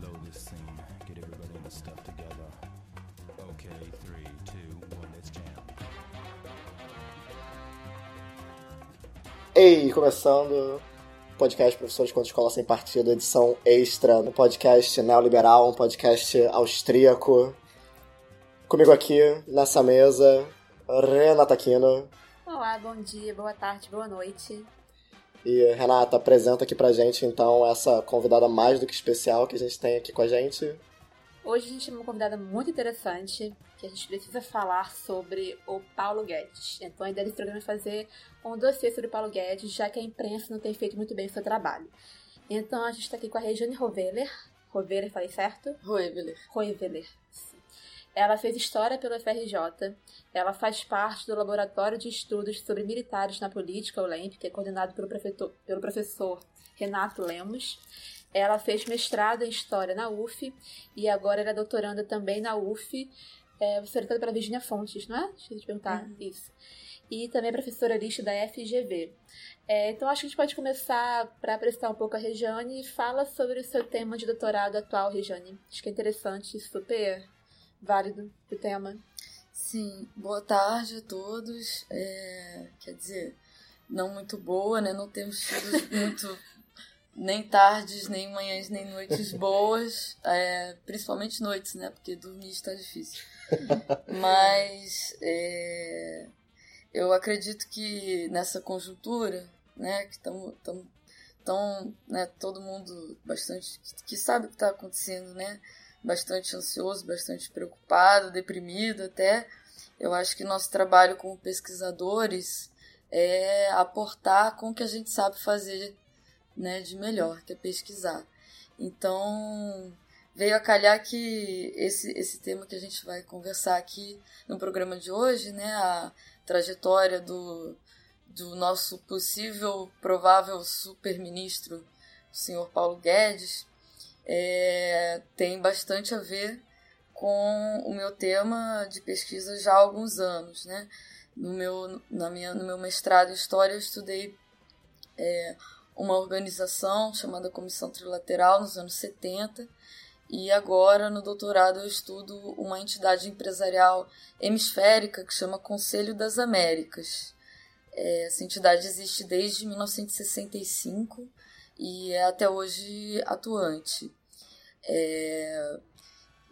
blow this scene. Get everybody in the stuff together. Okay, three, two, one, let's jam. Ei, começando podcast Professores contra Escola Sem Partido, edição extra, um podcast neoliberal, um podcast austríaco. Comigo aqui, nessa mesa, Renata Aquino. Olá, bom dia, boa tarde, boa noite. E Renata, apresenta aqui pra gente então essa convidada mais do que especial que a gente tem aqui com a gente. Hoje a gente tem uma convidada muito interessante que a gente precisa falar sobre o Paulo Guedes. Então a ideia desse programa é fazer um dossiê sobre o Paulo Guedes, já que a imprensa não tem feito muito bem o seu trabalho. Então a gente está aqui com a Regiane Roveler. Roveler, falei certo? Roeveler. Roeveler. Ela fez História pelo FRJ. Ela faz parte do Laboratório de Estudos sobre Militares na Política, o LEMP, que é coordenado pelo, pelo professor Renato Lemos. Ela fez mestrado em História na UF e agora ela é doutoranda também na UF. É, orientada pela Virginia Fontes, não é? Deixa eu te perguntar uhum. isso. E também é professora lista da FGV. É, então acho que a gente pode começar para apresentar um pouco a Regiane e fala sobre o seu tema de doutorado atual, Regiane. Acho que é interessante, super válido o tema. Sim, boa tarde a todos. É, quer dizer, não muito boa, né? Não temos tido muito nem tardes, nem manhãs, nem noites boas, é, principalmente noites, né? Porque dormir está difícil. Mas é, eu acredito que nessa conjuntura, né, que estamos tão, né, todo mundo bastante que, que sabe o que está acontecendo, né? Bastante ansioso, bastante preocupado, deprimido até. Eu acho que nosso trabalho como pesquisadores é aportar com o que a gente sabe fazer né, de melhor, que é pesquisar. Então, veio a calhar que esse, esse tema que a gente vai conversar aqui no programa de hoje, né, a trajetória do, do nosso possível, provável super-ministro, o senhor Paulo Guedes, é, tem bastante a ver com o meu tema de pesquisa já há alguns anos, né? No meu, na minha, no meu mestrado em História, eu estudei é, uma organização chamada Comissão Trilateral nos anos 70 e agora no doutorado eu estudo uma entidade empresarial hemisférica que chama Conselho das Américas. É, essa entidade existe desde 1965 e é até hoje atuante. É,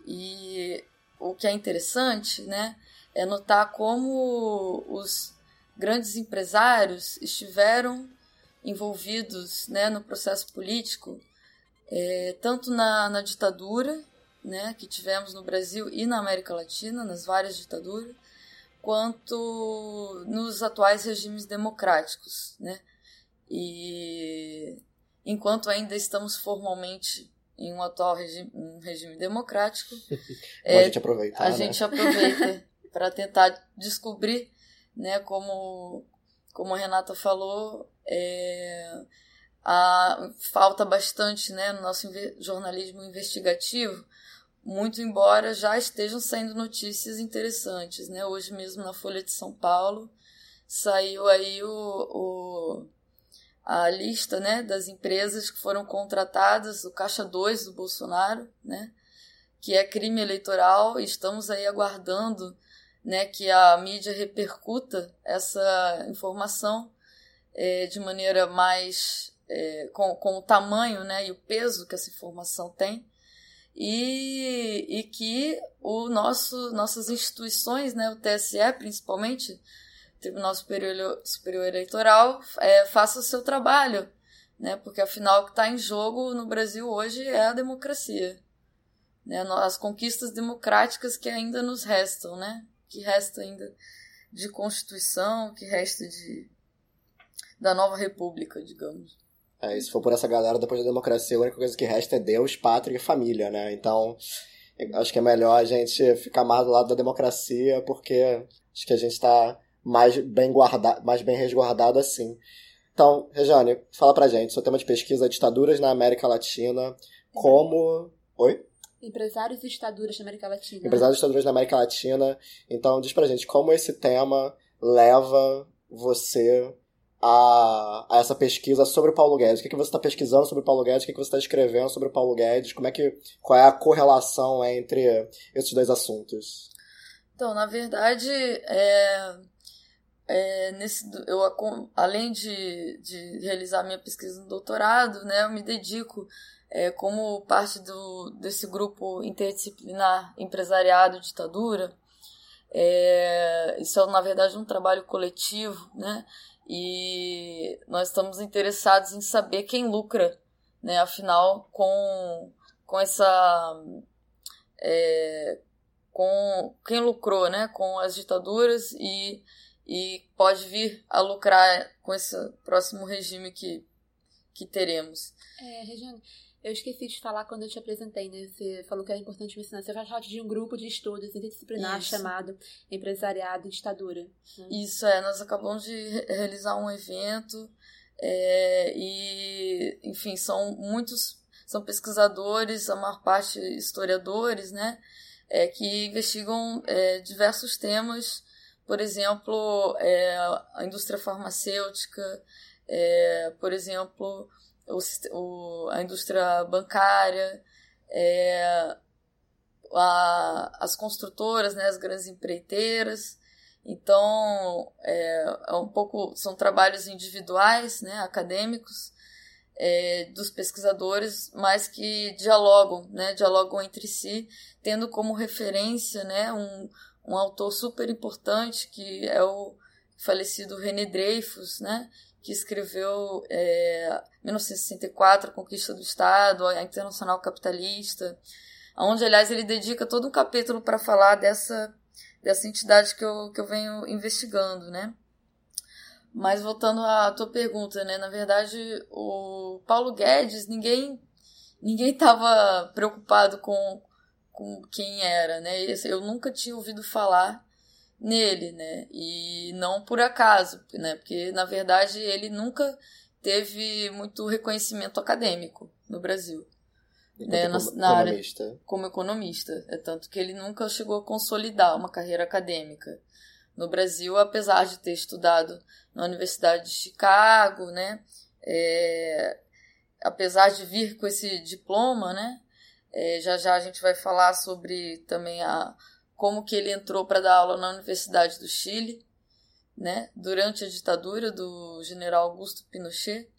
e o que é interessante né, é notar como os grandes empresários estiveram envolvidos né, no processo político, é, tanto na, na ditadura né, que tivemos no Brasil e na América Latina, nas várias ditaduras, quanto nos atuais regimes democráticos. Né? E enquanto ainda estamos formalmente em um atual regime, um regime democrático, é, a gente aproveita. A né? gente aproveita para tentar descobrir, né, como, como a Renata falou, é, a, falta bastante né, no nosso jornalismo investigativo, muito embora já estejam saindo notícias interessantes. Né? Hoje mesmo na Folha de São Paulo saiu aí o, o a lista né, das empresas que foram contratadas, o Caixa 2 do Bolsonaro, né, que é crime eleitoral, e estamos aí aguardando né, que a mídia repercuta essa informação é, de maneira mais. É, com, com o tamanho né, e o peso que essa informação tem. E, e que o nosso, nossas instituições, né, o TSE principalmente, Tribunal Superior, Superior Eleitoral é, faça o seu trabalho, né? Porque afinal o que está em jogo no Brasil hoje é a democracia, né? As conquistas democráticas que ainda nos restam, né? Que resta ainda de Constituição, que resta de da nova República, digamos. É, se for por essa galera, depois da democracia, a única coisa que resta é Deus, pátria e família, né? Então, acho que é melhor a gente ficar mais do lado da democracia, porque acho que a gente está mais bem guardado, mais bem resguardado assim. Então, Rejane, fala pra gente, seu tema de pesquisa é ditaduras na América Latina, como... Oi? Empresários e ditaduras na América Latina. Empresários e ditaduras na América Latina. Então, diz pra gente como esse tema leva você a, a, essa pesquisa sobre o Paulo Guedes? O que, que você está pesquisando sobre o Paulo Guedes? O que, que você está escrevendo sobre o Paulo Guedes? Como é que, qual é a correlação entre esses dois assuntos? Então, na verdade, é, é, nesse, eu, além de, de realizar minha pesquisa no doutorado, né, eu me dedico é, como parte do, desse grupo interdisciplinar empresariado ditadura. É, isso é, na verdade, um trabalho coletivo, né? E nós estamos interessados em saber quem lucra, né? Afinal, com, com essa. É, com quem lucrou, né? Com as ditaduras e, e pode vir a lucrar com esse próximo regime que, que teremos. É, Regiane, eu esqueci de falar quando eu te apresentei, né? Você falou que era importante me ensinar. Você faz parte de um grupo de estudos interdisciplinar Isso. chamado Empresariado e Ditadura. Né? Isso, é. Nós acabamos de realizar um evento é, e, enfim, são muitos, são pesquisadores, a maior parte historiadores, né? É, que investigam é, diversos temas, por exemplo, é, a indústria farmacêutica, é, por exemplo, o, o, a indústria bancária, é, a, as construtoras, né, as grandes empreiteiras. Então, é, é, um pouco são trabalhos individuais, né, acadêmicos, é, dos pesquisadores, mas que dialogam, né, dialogam entre si, tendo como referência, né, um, um autor super importante que é o falecido René Dreyfus, né, que escreveu é, 1964, A Conquista do Estado, a Internacional Capitalista, onde, aliás, ele dedica todo um capítulo para falar dessa, dessa entidade que eu, que eu venho investigando, né? Mas voltando à tua pergunta, né? Na verdade, o Paulo Guedes, ninguém ninguém estava preocupado com, com quem era, né? Eu nunca tinha ouvido falar nele, né? E não por acaso, né? Porque na verdade ele nunca teve muito reconhecimento acadêmico no Brasil. Né? Na, na área como economista. É tanto que ele nunca chegou a consolidar uma carreira acadêmica no Brasil, apesar de ter estudado na Universidade de Chicago, né? É, apesar de vir com esse diploma, né? É, já já a gente vai falar sobre também a, como que ele entrou para dar aula na Universidade do Chile, né, durante a ditadura do general Augusto Pinochet.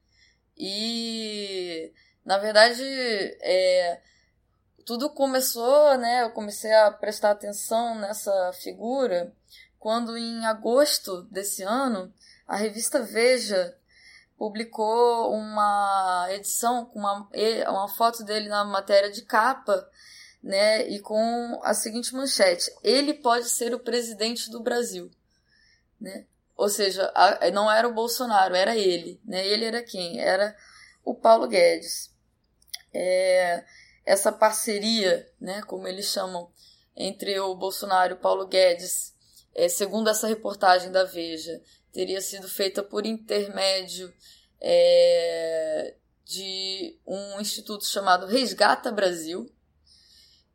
E, na verdade, é, tudo começou, né, eu comecei a prestar atenção nessa figura quando, em agosto desse ano, a revista Veja publicou uma edição com uma, uma foto dele na matéria de capa né? E com a seguinte manchete: ele pode ser o presidente do Brasil, né? Ou seja, a, não era o Bolsonaro, era ele, né? Ele era quem? Era o Paulo Guedes. É, essa parceria, né? Como eles chamam entre o Bolsonaro e o Paulo Guedes, é, segundo essa reportagem da Veja, teria sido feita por intermédio é, de um instituto chamado Resgata Brasil,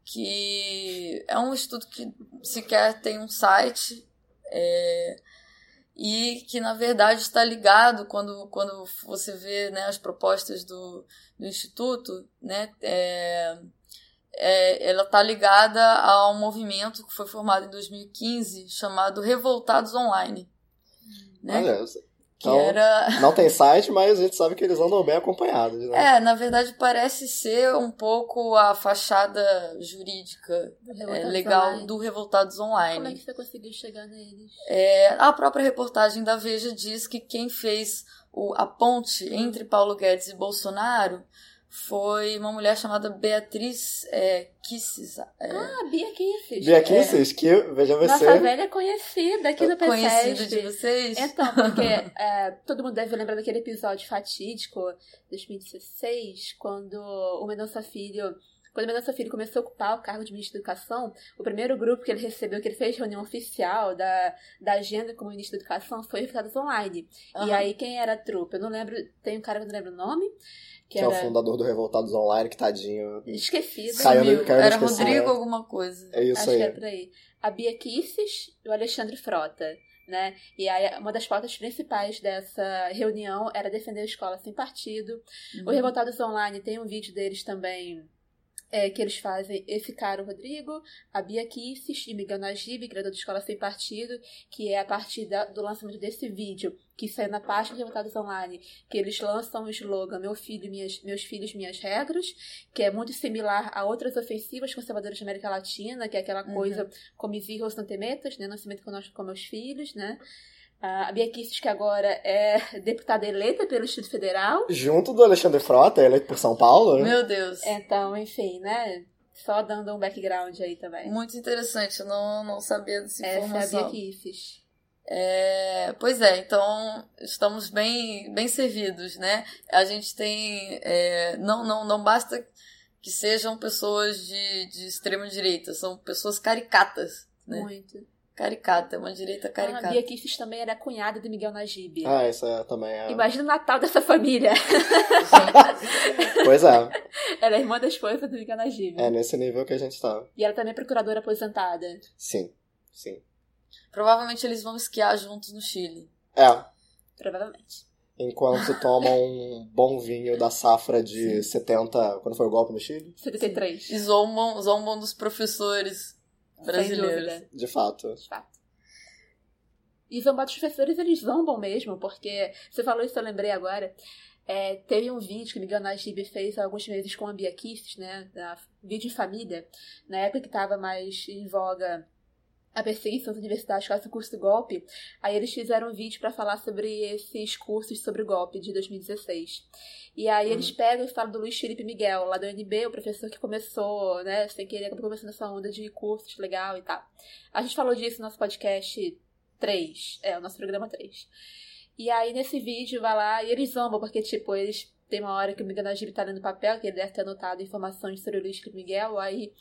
que é um estudo que sequer tem um site é, e que na verdade está ligado quando, quando você vê né, as propostas do, do instituto, né, é, é, ela está ligada a um movimento que foi formado em 2015 chamado Revoltados Online. Né? Então, era... não tem site, mas a gente sabe que eles andam bem acompanhados. Né? É, na verdade parece ser um pouco a fachada jurídica é, legal Online. do Revoltados Online. Como é que você conseguiu chegar neles? É, a própria reportagem da Veja diz que quem fez o, a ponte entre Paulo Guedes e Bolsonaro foi uma mulher chamada Beatriz é, Kisses. É, ah, Bia Kisses. Bia Kisses, é. que, veja você... Nossa velha conhecida aqui do PCS. Conhecida de vocês? Então, porque é, todo mundo deve lembrar daquele episódio fatídico, 2016, quando o Mendonça Filho... Quando o Mendonça Filho começou a ocupar o cargo de ministro da Educação, o primeiro grupo que ele recebeu, que ele fez reunião oficial da, da agenda como ministro da Educação, foi Resultados Online. Uhum. E aí, quem era a trupe? Eu não lembro, tem um cara que eu não lembro o nome, que, que era... é o fundador do Revoltados Online, que tadinho. Esquecido. Caiu, caiu era Rodrigo alguma coisa. É isso Acho aí. que era por aí. A Bia Kisses e o Alexandre Frota. né? E aí uma das pautas principais dessa reunião era defender a escola sem partido. Uhum. O Revoltados Online tem um vídeo deles também é, que eles fazem esse cara, o Rodrigo, a Bia Kisses e Miguel Najib, criador da Escola Sem Partido, que é a partir da, do lançamento desse vídeo, que saiu na página Revoltados Online, que eles lançam o slogan Meu filho, minhas, Meus Filhos, Minhas Regras, que é muito similar a outras ofensivas conservadoras da América Latina, que é aquela uhum. coisa como mis hijos não temetas, né? Não se mete conosco com meus filhos, né? A Bia Kicis, que agora é deputada eleita pelo Instituto Federal. Junto do Alexandre Frota, eleito por São Paulo. Né? Meu Deus. Então, enfim, né? Só dando um background aí também. Muito interessante, eu não, não sabia dessa informação. Essa é a Bia Kicis. É, pois é, então estamos bem, bem servidos, né? A gente tem. É, não, não, não basta que sejam pessoas de, de extrema direita, são pessoas caricatas. Né? Muito. Caricata, uma direita caricata. A Bia Kicis também era cunhada de Miguel Najib. Ah, essa também é. Imagina o Natal dessa família. pois é. Ela é irmã da esposa do Miguel Najib. É nesse nível que a gente tá. E ela também é procuradora aposentada. Sim, sim. Provavelmente eles vão esquiar juntos no Chile. É. Provavelmente. Enquanto tomam um bom vinho da safra de sim. 70. Quando foi o golpe no Chile? 73. E zombam, zombam dos professores brasileiros. De fato. De fato. E zombar dos professores, eles zombam mesmo, porque você falou isso, eu lembrei agora. É, teve um vídeo que o Miguel Najib fez há alguns meses com a Bia Kicis, né? Na, vídeo de família, na época que estava mais em voga a perseguição das universidades com o curso do golpe, aí eles fizeram um vídeo para falar sobre esses cursos sobre o golpe de 2016. E aí eles uhum. pegam e falam do Luiz Felipe Miguel, lá do UNB, o professor que começou, né, sem querer, acabou começando essa onda de cursos legal e tal. A gente falou disso no nosso podcast 3, é, o nosso programa 3. E aí nesse vídeo vai lá e eles zombam, porque tipo, eles tem uma hora que o Miguel Najib tá lendo papel, que ele deve ter anotado informações sobre o Luiz Felipe Miguel, aí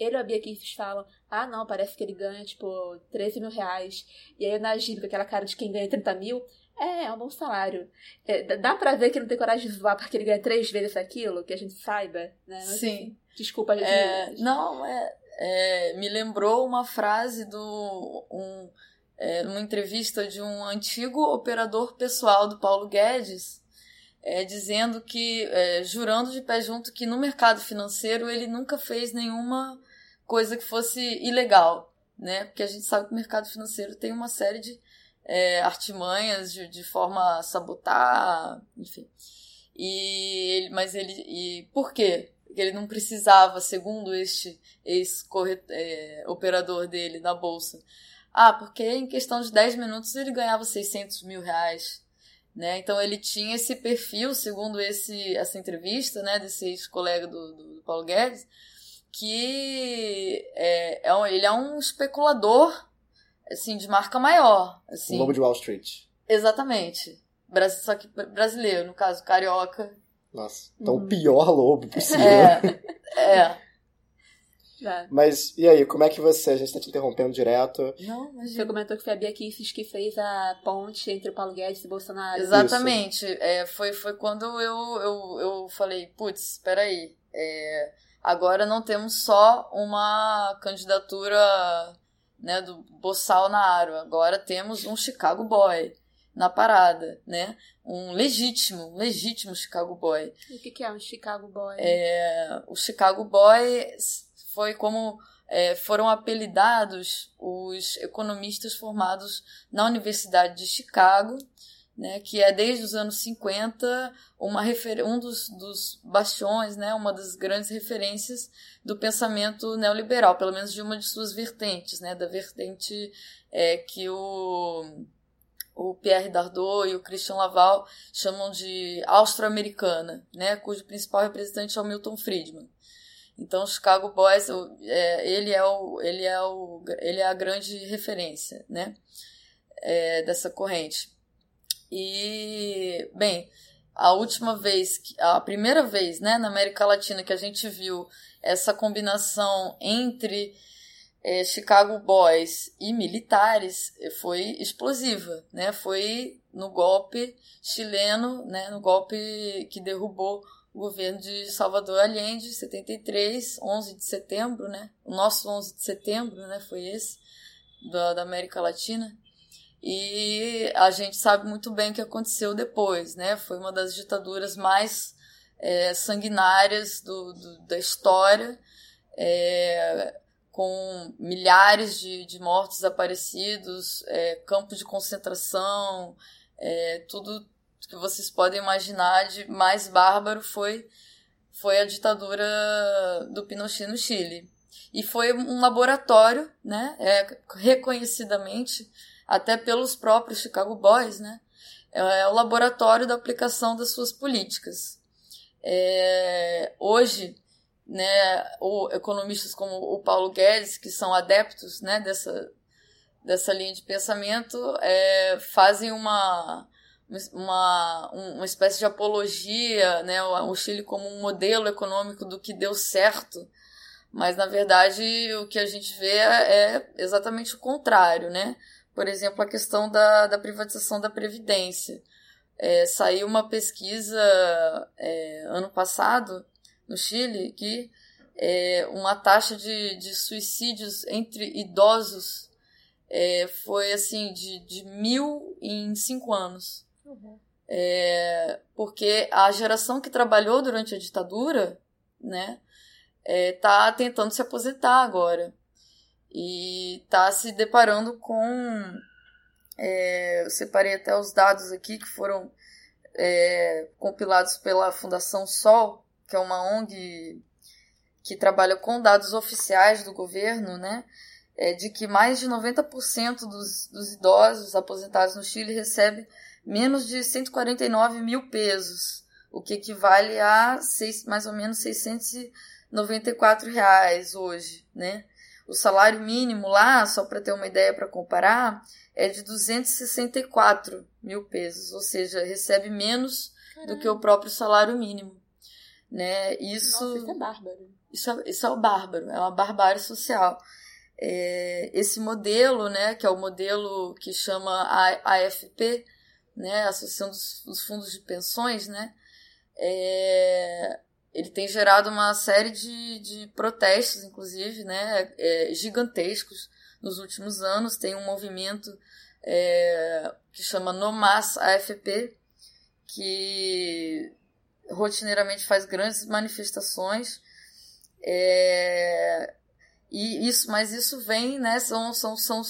ele e a Bia Kicis falam, ah não, parece que ele ganha, tipo, 13 mil reais. E aí o Najib, com aquela cara de quem ganha 30 mil, é, é um bom salário. É, dá pra ver que não tem coragem de zoar porque ele ganha três vezes aquilo, que a gente saiba, né? Mas, Sim. Desculpa, gente. É, não, é, é, me lembrou uma frase do. Um, é, uma entrevista de um antigo operador pessoal do Paulo Guedes, é, dizendo que, é, jurando de pé junto, que no mercado financeiro ele nunca fez nenhuma coisa que fosse ilegal, né? Porque a gente sabe que o mercado financeiro tem uma série de é, artimanhas de, de forma a sabotar, enfim. E ele, mas ele, e por quê? Porque ele não precisava, segundo este ex-operador é, dele na bolsa. Ah, porque em questão de 10 minutos ele ganhava 600 mil reais. Né? Então ele tinha esse perfil, segundo esse, essa entrevista né, desse ex-colega do, do, do Paulo Guedes, que é, é um, ele é um especulador assim, de marca maior. Assim. O lobo de Wall Street. Exatamente. Só que brasileiro, no caso, carioca. Nossa, então uhum. o pior lobo possível. É, é. Mas, e aí, como é que você, a gente tá te interrompendo direto. Não, mas Você comentou que foi a Bia Kicis que fez a ponte entre o Paulo Guedes e o Bolsonaro. Exatamente. É, foi, foi quando eu, eu, eu falei, putz, peraí, é, agora não temos só uma candidatura né, do Boçal na Aro, agora temos um Chicago Boy na parada, né? Um legítimo, legítimo Chicago Boy. E o que, que é um Chicago Boy? É, o Chicago Boy foi como é, foram apelidados os economistas formados na Universidade de Chicago, né, que é desde os anos 50 uma refer um dos, dos bastiões, né, uma das grandes referências do pensamento neoliberal, pelo menos de uma de suas vertentes, né, da vertente é, que o, o Pierre Dardot e o Christian Laval chamam de austro-americana, né, cujo principal representante é o Milton Friedman. Então, Chicago Boys, é, ele, é o, ele, é o, ele é a grande referência né, é, dessa corrente. E, bem, a última vez, a primeira vez né, na América Latina que a gente viu essa combinação entre é, Chicago Boys e militares foi explosiva, né? Foi no golpe chileno, né? No golpe que derrubou o governo de Salvador Allende, 73, 11 de setembro, né? O nosso 11 de setembro, né? Foi esse, da, da América Latina. E a gente sabe muito bem o que aconteceu depois, né? Foi uma das ditaduras mais é, sanguinárias do, do, da história, é, com milhares de, de mortos desaparecidos, é, campos de concentração, é, tudo que vocês podem imaginar de mais bárbaro foi, foi a ditadura do Pinochet no Chile. E foi um laboratório, né, é, reconhecidamente, até pelos próprios Chicago Boys, né, é o laboratório da aplicação das suas políticas. É, hoje, né, o, economistas como o Paulo Guedes, que são adeptos né, dessa, dessa linha de pensamento, é, fazem uma, uma, uma espécie de apologia, né, o Chile como um modelo econômico do que deu certo, mas na verdade o que a gente vê é exatamente o contrário, né? Por exemplo, a questão da, da privatização da Previdência. É, saiu uma pesquisa é, ano passado no Chile que é, uma taxa de, de suicídios entre idosos é, foi assim de, de mil em cinco anos. Uhum. É, porque a geração que trabalhou durante a ditadura, né, está tentando se aposentar agora e está se deparando com é, eu separei até os dados aqui que foram é, compilados pela Fundação Sol, que é uma ONG que trabalha com dados oficiais do governo, né? É de que mais de 90% dos, dos idosos aposentados no Chile recebe menos de 149 mil pesos, o que equivale a seis, mais ou menos 694 reais hoje, né? O salário mínimo lá, só para ter uma ideia para comparar, é de 264 mil pesos, ou seja, recebe menos Caramba. do que o próprio salário mínimo. Né? Isso, Nossa, isso é bárbaro. Isso é, isso é o bárbaro, é uma barbárie social. É, esse modelo, né, que é o modelo que chama a AFP, né, Associação dos, dos Fundos de Pensões, né, é, ele tem gerado uma série de, de protestos, inclusive, né, é, gigantescos nos últimos anos. Tem um movimento é, que chama No Mas AFP, que rotineiramente faz grandes manifestações. É, e isso, mas isso vem, né? São, são, são,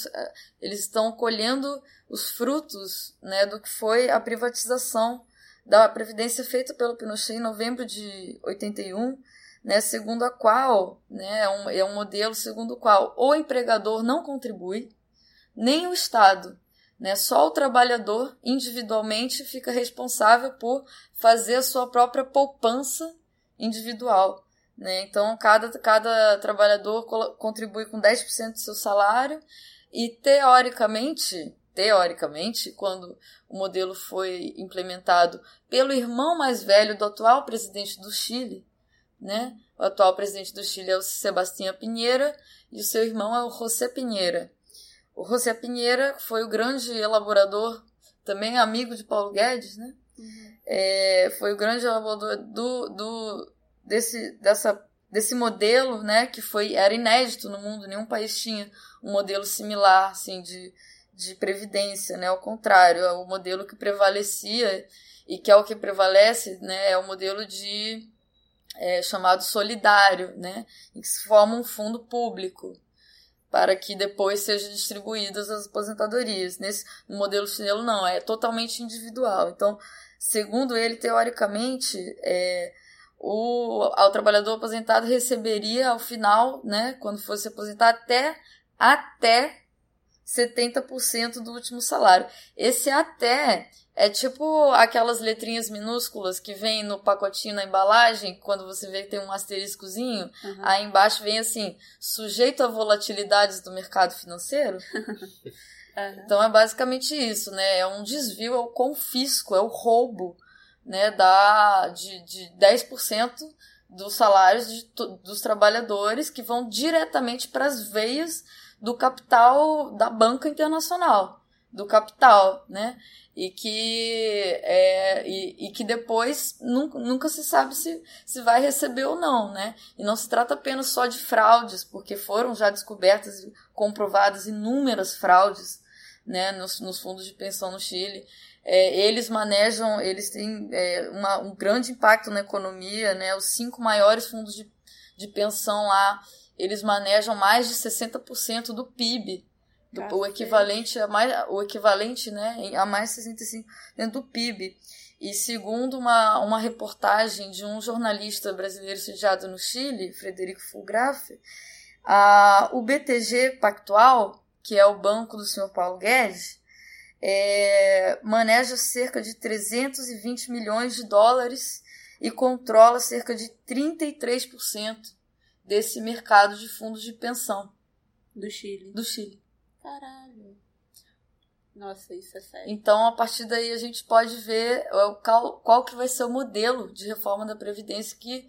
eles estão colhendo os frutos, né, do que foi a privatização da previdência feita pelo Pinochet em novembro de 81, né, segundo a qual, né, é um, é um modelo segundo o qual o empregador não contribui, nem o Estado, né, só o trabalhador individualmente fica responsável por fazer a sua própria poupança individual. Né? Então, cada, cada trabalhador contribui com 10% do seu salário e, teoricamente, teoricamente, quando o modelo foi implementado pelo irmão mais velho do atual presidente do Chile, né? O atual presidente do Chile é o Sebastião Pinheira e o seu irmão é o José Pinheira. O José Pinheira foi o grande elaborador, também amigo de Paulo Guedes, né? Uhum. É, foi o grande elaborador do, do, desse, dessa, desse modelo, né? Que foi, era inédito no mundo, nenhum país tinha um modelo similar, assim, de, de previdência, né? Ao contrário, é o modelo que prevalecia e que é o que prevalece, né? É o modelo de é, chamado solidário, né? Em que se forma um fundo público para que depois sejam distribuídas as aposentadorias. Nesse modelo chinelo não, é totalmente individual. Então, segundo ele, teoricamente, é, o, o trabalhador aposentado receberia ao final, né, quando fosse aposentar, até, até 70% do último salário. Esse até é tipo aquelas letrinhas minúsculas que vem no pacotinho na embalagem, quando você vê que tem um asteriscozinho, uhum. aí embaixo vem assim, sujeito a volatilidades do mercado financeiro. uhum. Então é basicamente isso, né? É um desvio, é o confisco, é o roubo né, da, de, de 10% dos salários de, dos trabalhadores que vão diretamente para as veias do capital da banca internacional, do capital, né? E que, é, e, e, que depois nunca, nunca se sabe se, se vai receber ou não, né? E não se trata apenas só de fraudes, porque foram já descobertas e comprovadas inúmeras fraudes né, nos, nos fundos de pensão no Chile. É, eles manejam, eles têm é, uma, um grande impacto na economia, né? Os cinco maiores fundos de, de pensão lá, eles manejam mais de 60% do PIB, do, o equivalente a mais, o equivalente, né, a mais de 65% do PIB. E segundo uma, uma reportagem de um jornalista brasileiro sediado no Chile, Frederico Fulgraf, a, o BTG Pactual, que é o banco do senhor Paulo Guedes, é, maneja cerca de 320 milhões de dólares e controla cerca de 33% desse mercado de fundos de pensão. Do Chile. Do Chile. Caralho. Nossa, isso é sério. Então, a partir daí, a gente pode ver qual, qual que vai ser o modelo de reforma da Previdência que,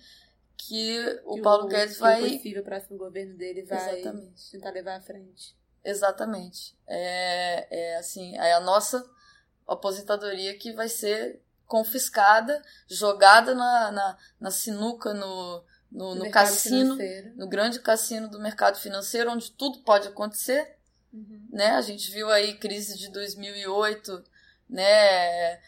que o que Paulo o, Guedes vai... Que o possível próximo governo dele vai Exatamente. tentar levar à frente. Exatamente. É, é assim, é a nossa aposentadoria que vai ser confiscada, jogada na, na, na sinuca, no, no, no, no cassino, financeiro. no grande cassino do mercado financeiro, onde tudo pode acontecer. Uhum. Né? A gente viu aí crise de 2008, né?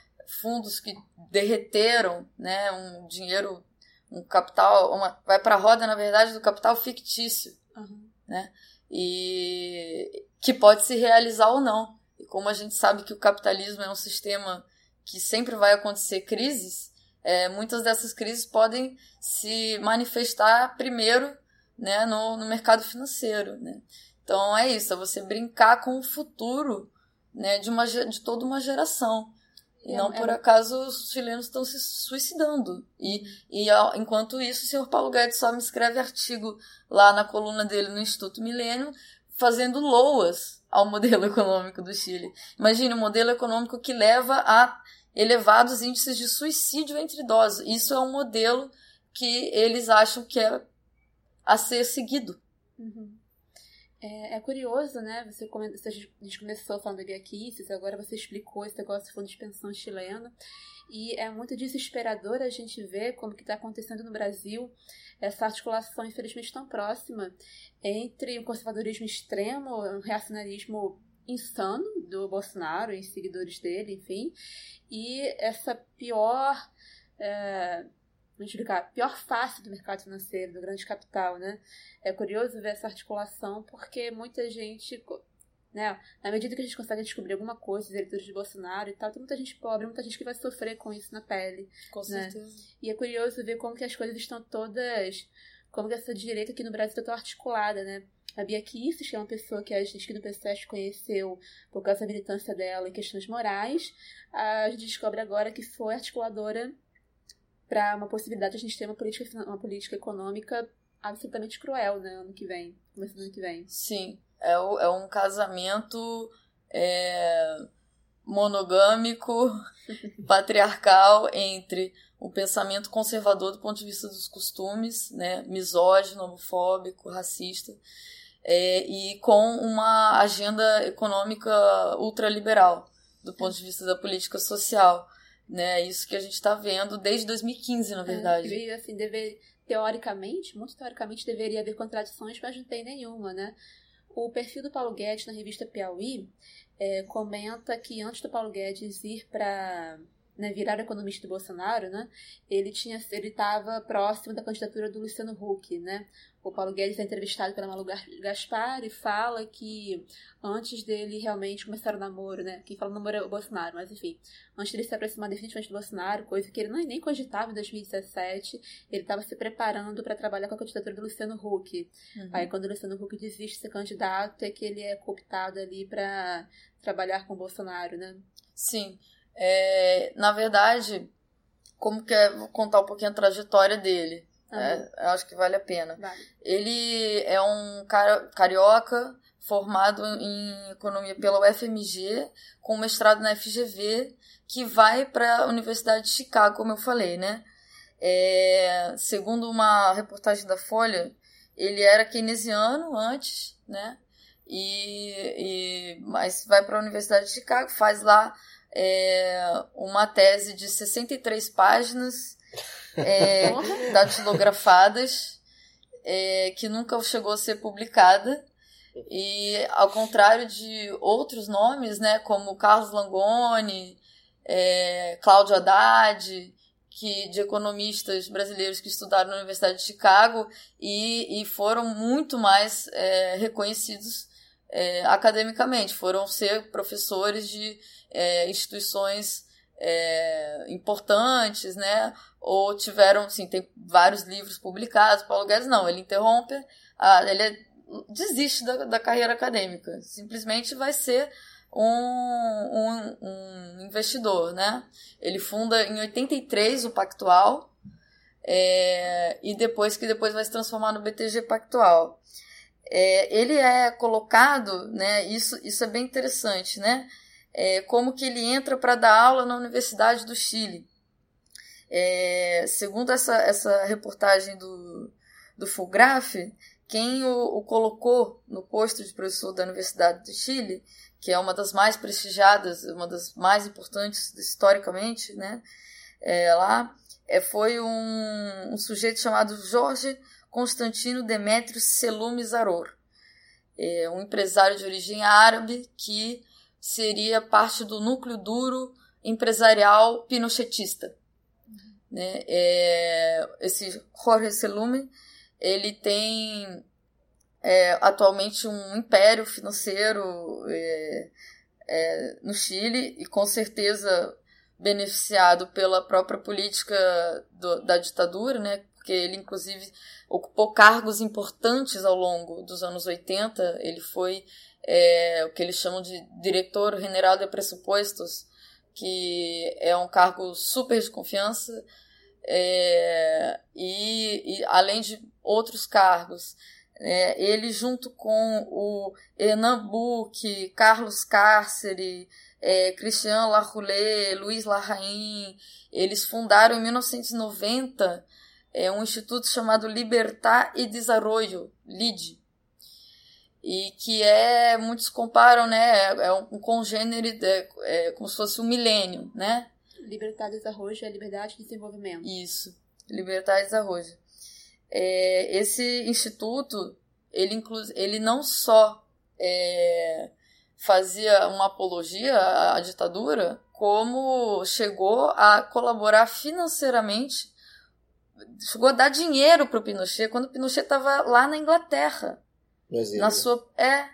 fundos que derreteram, né? um dinheiro, um capital, uma, vai para a roda, na verdade, do capital fictício. Uhum. Né? e que pode se realizar ou não. E como a gente sabe que o capitalismo é um sistema que sempre vai acontecer crises, é, muitas dessas crises podem se manifestar primeiro né, no, no mercado financeiro. Né? Então é isso, é você brincar com o futuro né, de, uma, de toda uma geração. E é, não por é... acaso os chilenos estão se suicidando. E, e enquanto isso, o senhor Paulo Guedes só me escreve artigo lá na coluna dele no Instituto Milênio, fazendo loas ao modelo econômico do Chile. Imagine um modelo econômico que leva a elevados índices de suicídio entre idosos. Isso é um modelo que eles acham que é a ser seguido. Uhum. É, é, curioso, né? Você, a gente começou falando de Guiaquices, agora você explicou esse negócio do fundo de pensão chileno. E é muito desesperador a gente ver como que está acontecendo no Brasil essa articulação, infelizmente, tão próxima entre o conservadorismo extremo, o reacionarismo insano do Bolsonaro e seguidores dele, enfim, e essa pior. É, vamos explicar, pior face do mercado financeiro, do grande capital, né? É curioso ver essa articulação porque muita gente, né, na medida que a gente consegue descobrir alguma coisa dos eleitores de Bolsonaro e tal, tem muita gente pobre, muita gente que vai sofrer com isso na pele. Com né? certeza. E é curioso ver como que as coisas estão todas, como que essa direita aqui no Brasil está tão articulada, né? A Bia Kicis, que é uma pessoa que a gente aqui no PCS conheceu por causa da militância dela em questões morais, a gente descobre agora que foi articuladora para uma possibilidade de a gente ter uma política, uma política econômica absolutamente cruel, né, ano que vem, começando ano que vem. Sim, é, o, é um casamento é, monogâmico, patriarcal entre o pensamento conservador do ponto de vista dos costumes, né, misógino, homofóbico, racista, é, e com uma agenda econômica ultraliberal do ponto de vista da política social né? É isso que a gente está vendo desde 2015, na é, verdade. É, e assim, deve, teoricamente, muito teoricamente, deveria haver contradições, mas não tem nenhuma, né? O perfil do Paulo Guedes na revista Piauí é, comenta que antes do Paulo Guedes ir para né, virar economista do Bolsonaro, né, ele tinha ele estava próximo da candidatura do Luciano Huck, né? O Paulo Guedes é entrevistado pela Malu Gaspar e fala que antes dele realmente começar o namoro, né? Quem fala o namoro é o Bolsonaro, mas enfim, antes dele se aproximar definitivamente do Bolsonaro, coisa que ele não, nem cogitava em 2017, ele estava se preparando para trabalhar com a candidatura do Luciano Huck. Uhum. Aí quando o Luciano Huck desiste de ser candidato, é que ele é cooptado ali para trabalhar com o Bolsonaro, né? Sim. É, na verdade, como que é, vou contar um pouquinho a trajetória dele. Uhum. É, acho que vale a pena. Vale. Ele é um cara, carioca formado em economia pela UFMG, com mestrado na FGV, que vai para a Universidade de Chicago, como eu falei, né? É, segundo uma reportagem da Folha, ele era keynesiano antes, né? E, e mas vai para a Universidade de Chicago, faz lá é, uma tese de 63 páginas é, datilografadas, é, que nunca chegou a ser publicada. E ao contrário de outros nomes, né, como Carlos Langoni, é, Cláudio Haddad, que, de economistas brasileiros que estudaram na Universidade de Chicago e, e foram muito mais é, reconhecidos é, academicamente, foram ser professores de é, instituições é, importantes, né? Ou tiveram, sim, tem vários livros publicados. Paulo Guedes não, ele interrompe, a, ele é, desiste da, da carreira acadêmica, simplesmente vai ser um, um, um investidor, né? Ele funda em 83 o Pactual é, e depois que depois vai se transformar no BTG Pactual. É, ele é colocado, né? Isso, isso é bem interessante, né? É, como que ele entra para dar aula na Universidade do Chile. É, segundo essa, essa reportagem do, do Fulgraf, quem o, o, colocou no posto de professor da Universidade do Chile que é uma das mais prestigiadas, uma das mais importantes historicamente, né? É, lá é, foi um, um, sujeito chamado Jorge Constantino Demétrio Selume Zaror, é, um empresário de origem árabe que seria parte do núcleo duro empresarial pinochetista. Né? É, esse Jorge Selume ele tem é, atualmente um império financeiro é, é, no Chile e com certeza beneficiado pela própria política do, da ditadura, né? porque ele inclusive ocupou cargos importantes ao longo dos anos 80. Ele foi é, o que eles chamam de diretor general de pressupostos, que é um cargo super de confiança, é, e, e além de outros cargos é, ele, junto com o Hernan Buch, Carlos Cárcere, é, Christian Larroulet, Luiz Larraín, eles fundaram em 1990 é, um instituto chamado Libertar e Desarrollo, LID, e que é, muitos comparam, né, é um congênere, é, é como se fosse um milênio, né? Libertar e Desarrollo é liberdade e desenvolvimento. Isso, e Desarrollo. É, esse instituto, ele, inclu ele não só é, fazia uma apologia à, à ditadura, como chegou a colaborar financeiramente, chegou a dar dinheiro para o Pinochet quando o Pinochet estava lá na Inglaterra. Na sua. É.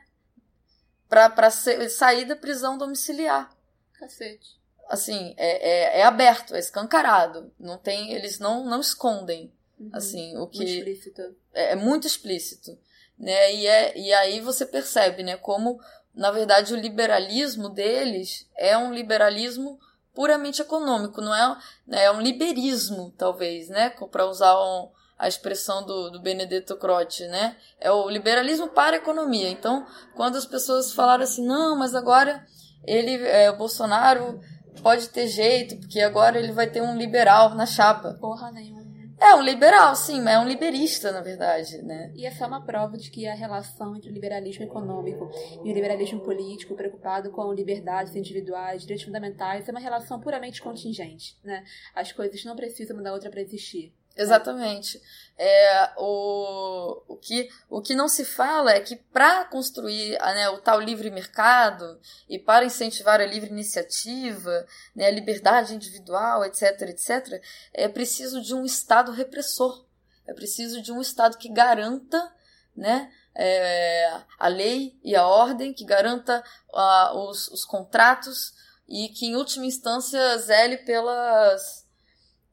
Para sair da prisão domiciliar. Cacete. Assim, é, é, é aberto, é escancarado. Não tem, eles não, não escondem. Uhum. Assim, o que muito explícito. É, é, muito explícito, né? E é e aí você percebe, né, como na verdade o liberalismo deles é um liberalismo puramente econômico, não é, né, é um liberismo, talvez, né, para usar um, a expressão do, do Benedetto Croce, né? É o liberalismo para a economia. Então, quando as pessoas falaram assim, não, mas agora ele, é, o Bolsonaro pode ter jeito, porque agora ele vai ter um liberal na chapa. Porra nenhuma. É um liberal, sim, mas é um liberista, na verdade, né? E essa é uma prova de que a relação entre o liberalismo econômico e o liberalismo político, preocupado com liberdades individuais, direitos fundamentais, é uma relação puramente contingente, né? As coisas não precisam uma da outra para existir. Exatamente. É, o, o, que, o que não se fala é que para construir né, o tal livre mercado e para incentivar a livre iniciativa, né, a liberdade individual, etc., etc., é preciso de um Estado repressor. É preciso de um Estado que garanta né, é, a lei e a ordem, que garanta uh, os, os contratos e que, em última instância, zele pelas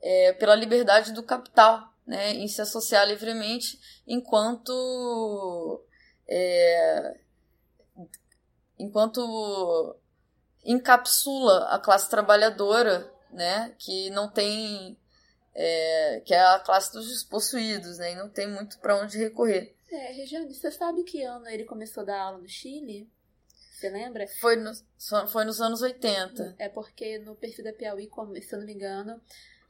é, pela liberdade do capital né, em se associar livremente, enquanto é, enquanto encapsula a classe trabalhadora, né, que não tem é, que é a classe dos despossuídos, né, e não tem muito para onde recorrer. É, Regiane, você sabe que ano ele começou a dar aula no Chile? Você lembra? Foi, no, foi nos anos 80. É porque no perfil da Piauí, se eu não me engano,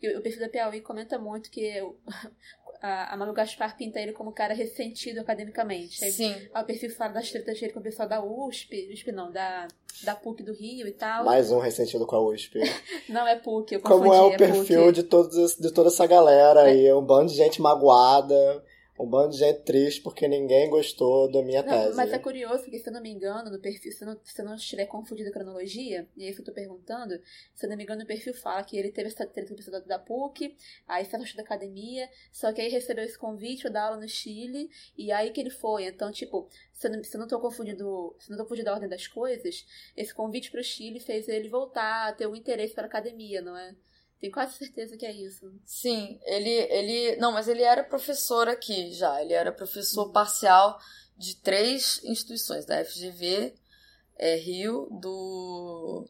o perfil da Piauí comenta muito que a, a Manu Gaspar pinta ele como um cara ressentido academicamente. Aí, Sim. o perfil fala das tretas dele com o pessoal da USP, USP não, da, da PUC do Rio e tal. Mais um ressentido com a USP. não, é PUC, eu Como é o é perfil de, todos, de toda essa galera aí, é um bando de gente magoada, um bando de gente triste porque ninguém gostou da minha Não, tese. mas é curioso que, se eu não me engano, no perfil, se eu não, se eu não estiver confundindo a cronologia, e é isso que eu tô perguntando, se eu não me engano, no perfil fala que ele teve essa treta com o pessoal da PUC, aí se afastou da academia, só que aí recebeu esse convite para dar aula no Chile, e aí que ele foi. Então, tipo, se eu não, se eu não tô confundindo, se eu não tô confundindo a ordem das coisas, esse convite pro Chile fez ele voltar a ter um interesse pela academia, não é? Tenho quase certeza que é isso. Sim, ele, ele. Não, mas ele era professor aqui já. Ele era professor parcial de três instituições, da FGV, é, Rio, do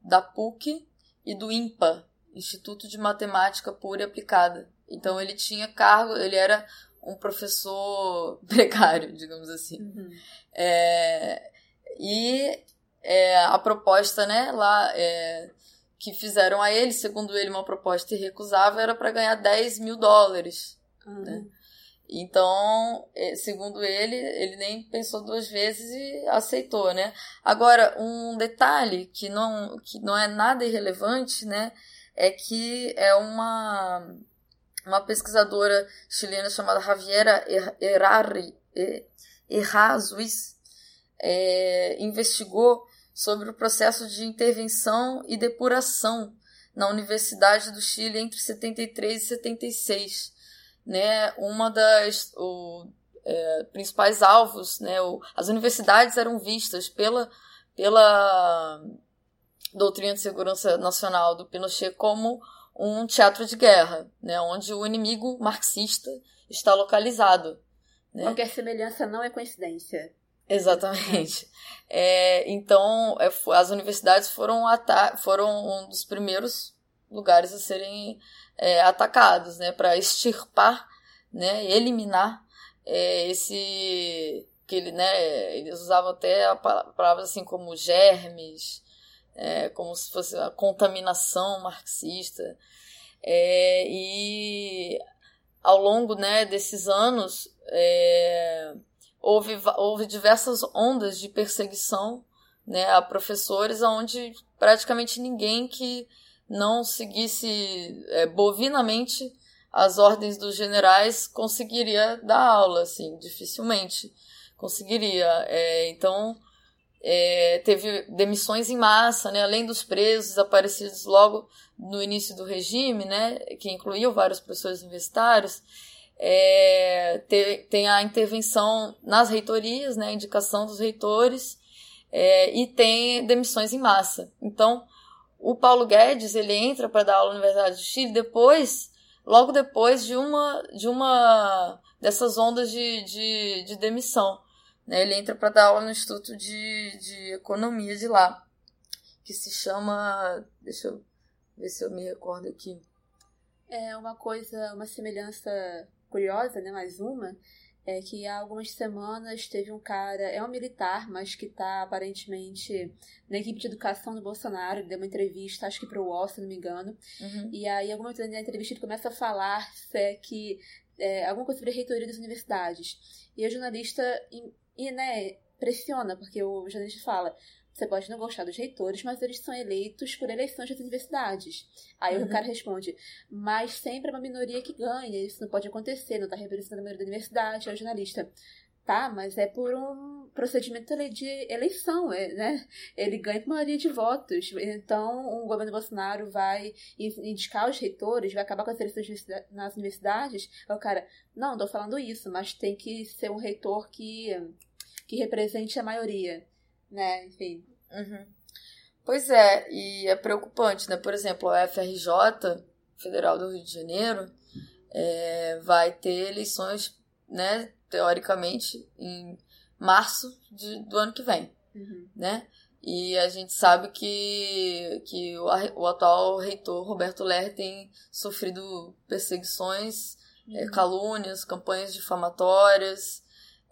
da PUC e do IMPA, Instituto de Matemática Pura e Aplicada. Então ele tinha cargo, ele era um professor precário, digamos assim. Uhum. É, e é, a proposta, né, lá é, que fizeram a ele, segundo ele, uma proposta irrecusável, era para ganhar 10 mil dólares. Uhum. Então, é, segundo ele, ele nem pensou duas vezes e aceitou, né? Agora, um detalhe que não, que não é nada irrelevante, né? É que é uma, uma pesquisadora chilena chamada Javiera Errari, Errazuis, é, investigou sobre o processo de intervenção e depuração na Universidade do Chile entre 73 e 76. Né? Uma das o, é, principais alvos, né? O, as universidades eram vistas pela, pela doutrina de segurança nacional do Pinochet como um teatro de guerra, né? onde o inimigo marxista está localizado. Né? Qualquer semelhança não é coincidência. Exatamente. É, então, é, as universidades foram, foram um dos primeiros lugares a serem é, atacados, né, para extirpar, né, eliminar é, esse que ele, né, eles usavam até palavras assim como germes, é, como se fosse a contaminação marxista, é, e ao longo, né, desses anos é, houve, houve diversas ondas de perseguição né, a professores, onde praticamente ninguém que não seguisse é, bovinamente as ordens dos generais conseguiria dar aula, assim, dificilmente conseguiria. É, então, é, teve demissões em massa, né, além dos presos aparecidos logo no início do regime, né, que incluíam vários professores universitários, é, ter, tem a intervenção nas reitorias, né, a indicação dos reitores, é, e tem demissões em massa. Então, o Paulo Guedes ele entra para dar aula na Universidade do Chile depois, logo depois de uma, de uma dessas ondas de, de, de demissão. Né? Ele entra para dar aula no Instituto de, de Economia de lá, que se chama. Deixa eu ver se eu me recordo aqui. É uma coisa, uma semelhança curiosa, né? Mais uma, é que há algumas semanas teve um cara, é um militar, mas que está aparentemente na equipe de educação do Bolsonaro, ele deu uma entrevista, acho que para o UOL, se não me engano, Uhum. e aí alguma coisa na entrevista ele começa a falar é, que é, alguma coisa sobre a reitoria das universidades. E o jornalista e, e, né, pressiona, porque o jornalista fala, você pode não gostar dos reitores, mas eles são eleitos por eleições das universidades. Aí Uhum. o cara responde, mas sempre é uma minoria que ganha, isso não pode acontecer, não está representando a maioria da universidade. Aí o jornalista, tá, mas é por um procedimento de eleição, é, né? Ele ganha por maioria de votos. Então, o governo Bolsonaro vai in- indicar os reitores, vai acabar com as eleições nas universidades. Aí o cara, não, não tô falando isso, mas tem que ser um reitor que, que represente a maioria, né? Enfim. Uhum. Pois é, e é preocupante, né? Por exemplo, a FRJ, Federal do Rio de Janeiro, é, vai ter eleições, né, teoricamente, em março de- do ano que vem, Uhum. né? E a gente sabe que, que o, o atual reitor, Roberto Ler, tem sofrido perseguições, é, calúnias, campanhas difamatórias,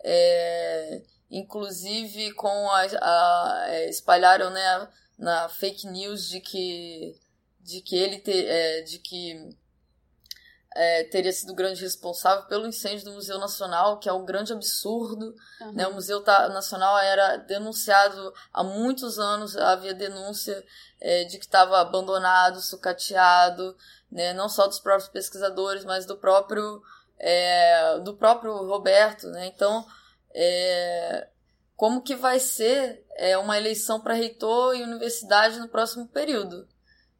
é, inclusive com a, a- é, espalharam né, na fake news de que de que ele te, é, de que é, teria sido o grande responsável pelo incêndio do Museu Nacional, que é um grande absurdo. Uhum. Né? O Museu Nacional era denunciado há muitos anos, havia denúncia é, de que estava abandonado, sucateado, né? não só dos próprios pesquisadores, mas do próprio é, do próprio Roberto, né? Então, é, como que vai ser é, uma eleição para reitor e universidade no próximo período,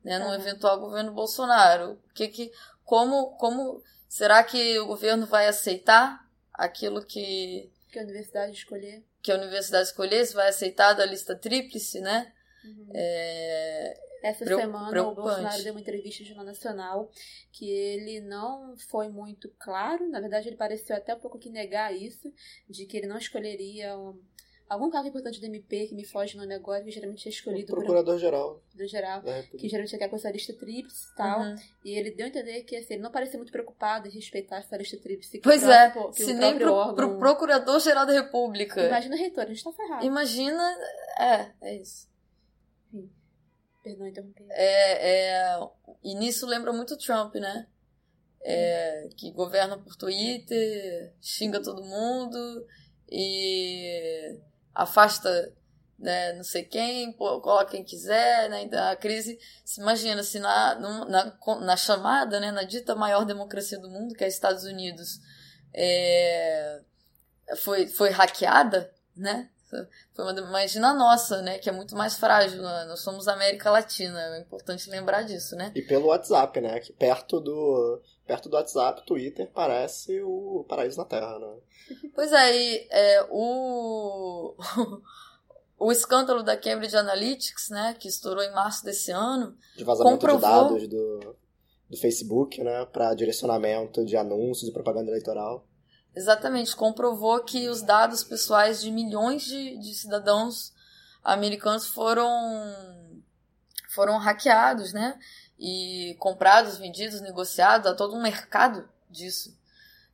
né? No Uhum. eventual governo Bolsonaro? Que que, como, como será que o governo vai aceitar aquilo que Que a universidade escolher. que a universidade escolhesse? Vai aceitar da lista tríplice, né? Uhum. É, Essa Preo- semana o. Bolsonaro deu uma entrevista ao Jornal Nacional que ele não foi muito claro, na verdade ele pareceu até um pouco que negar isso, de que ele não escolheria um- algum cargo importante do MP, que me foge o nome agora, que geralmente é escolhido por Procurador-geral do geral, que geralmente é com essa lista tríplice e tal, uhum. e ele deu a entender que assim, ele não parecia muito preocupado em respeitar essa lista tríplice. o Pois é, próprio- o se nem pro, órgão- pro Procurador-Geral da República. Imagina o reitor, a gente tá ferrado. Imagina. É, é isso. Perdão, interromper. É, é, e nisso lembra muito Trump, né? É, que governa por Twitter, xinga todo mundo e afasta né, não sei quem, coloca quem quiser, né? Então, a crise, se imagina, se na, na, na chamada, né, na dita maior democracia do mundo, que é Estados Unidos, é, foi, foi hackeada, né? Foi uma, imagina a nossa, né? Que é muito mais frágil. né? Nós somos América Latina. É importante lembrar disso, né? E pelo WhatsApp, né? Que perto do, perto do WhatsApp, Twitter parece o paraíso na Terra, né? Pois é, e, é, o, o escândalo da Cambridge Analytics, né? Que estourou em março desse ano. De vazamento Comprovou. de dados do, do Facebook, né? Para direcionamento de anúncios e propaganda eleitoral. Exatamente, comprovou que os dados pessoais de milhões de, de cidadãos americanos foram, foram hackeados, né? E comprados, vendidos, negociados, há todo um mercado disso,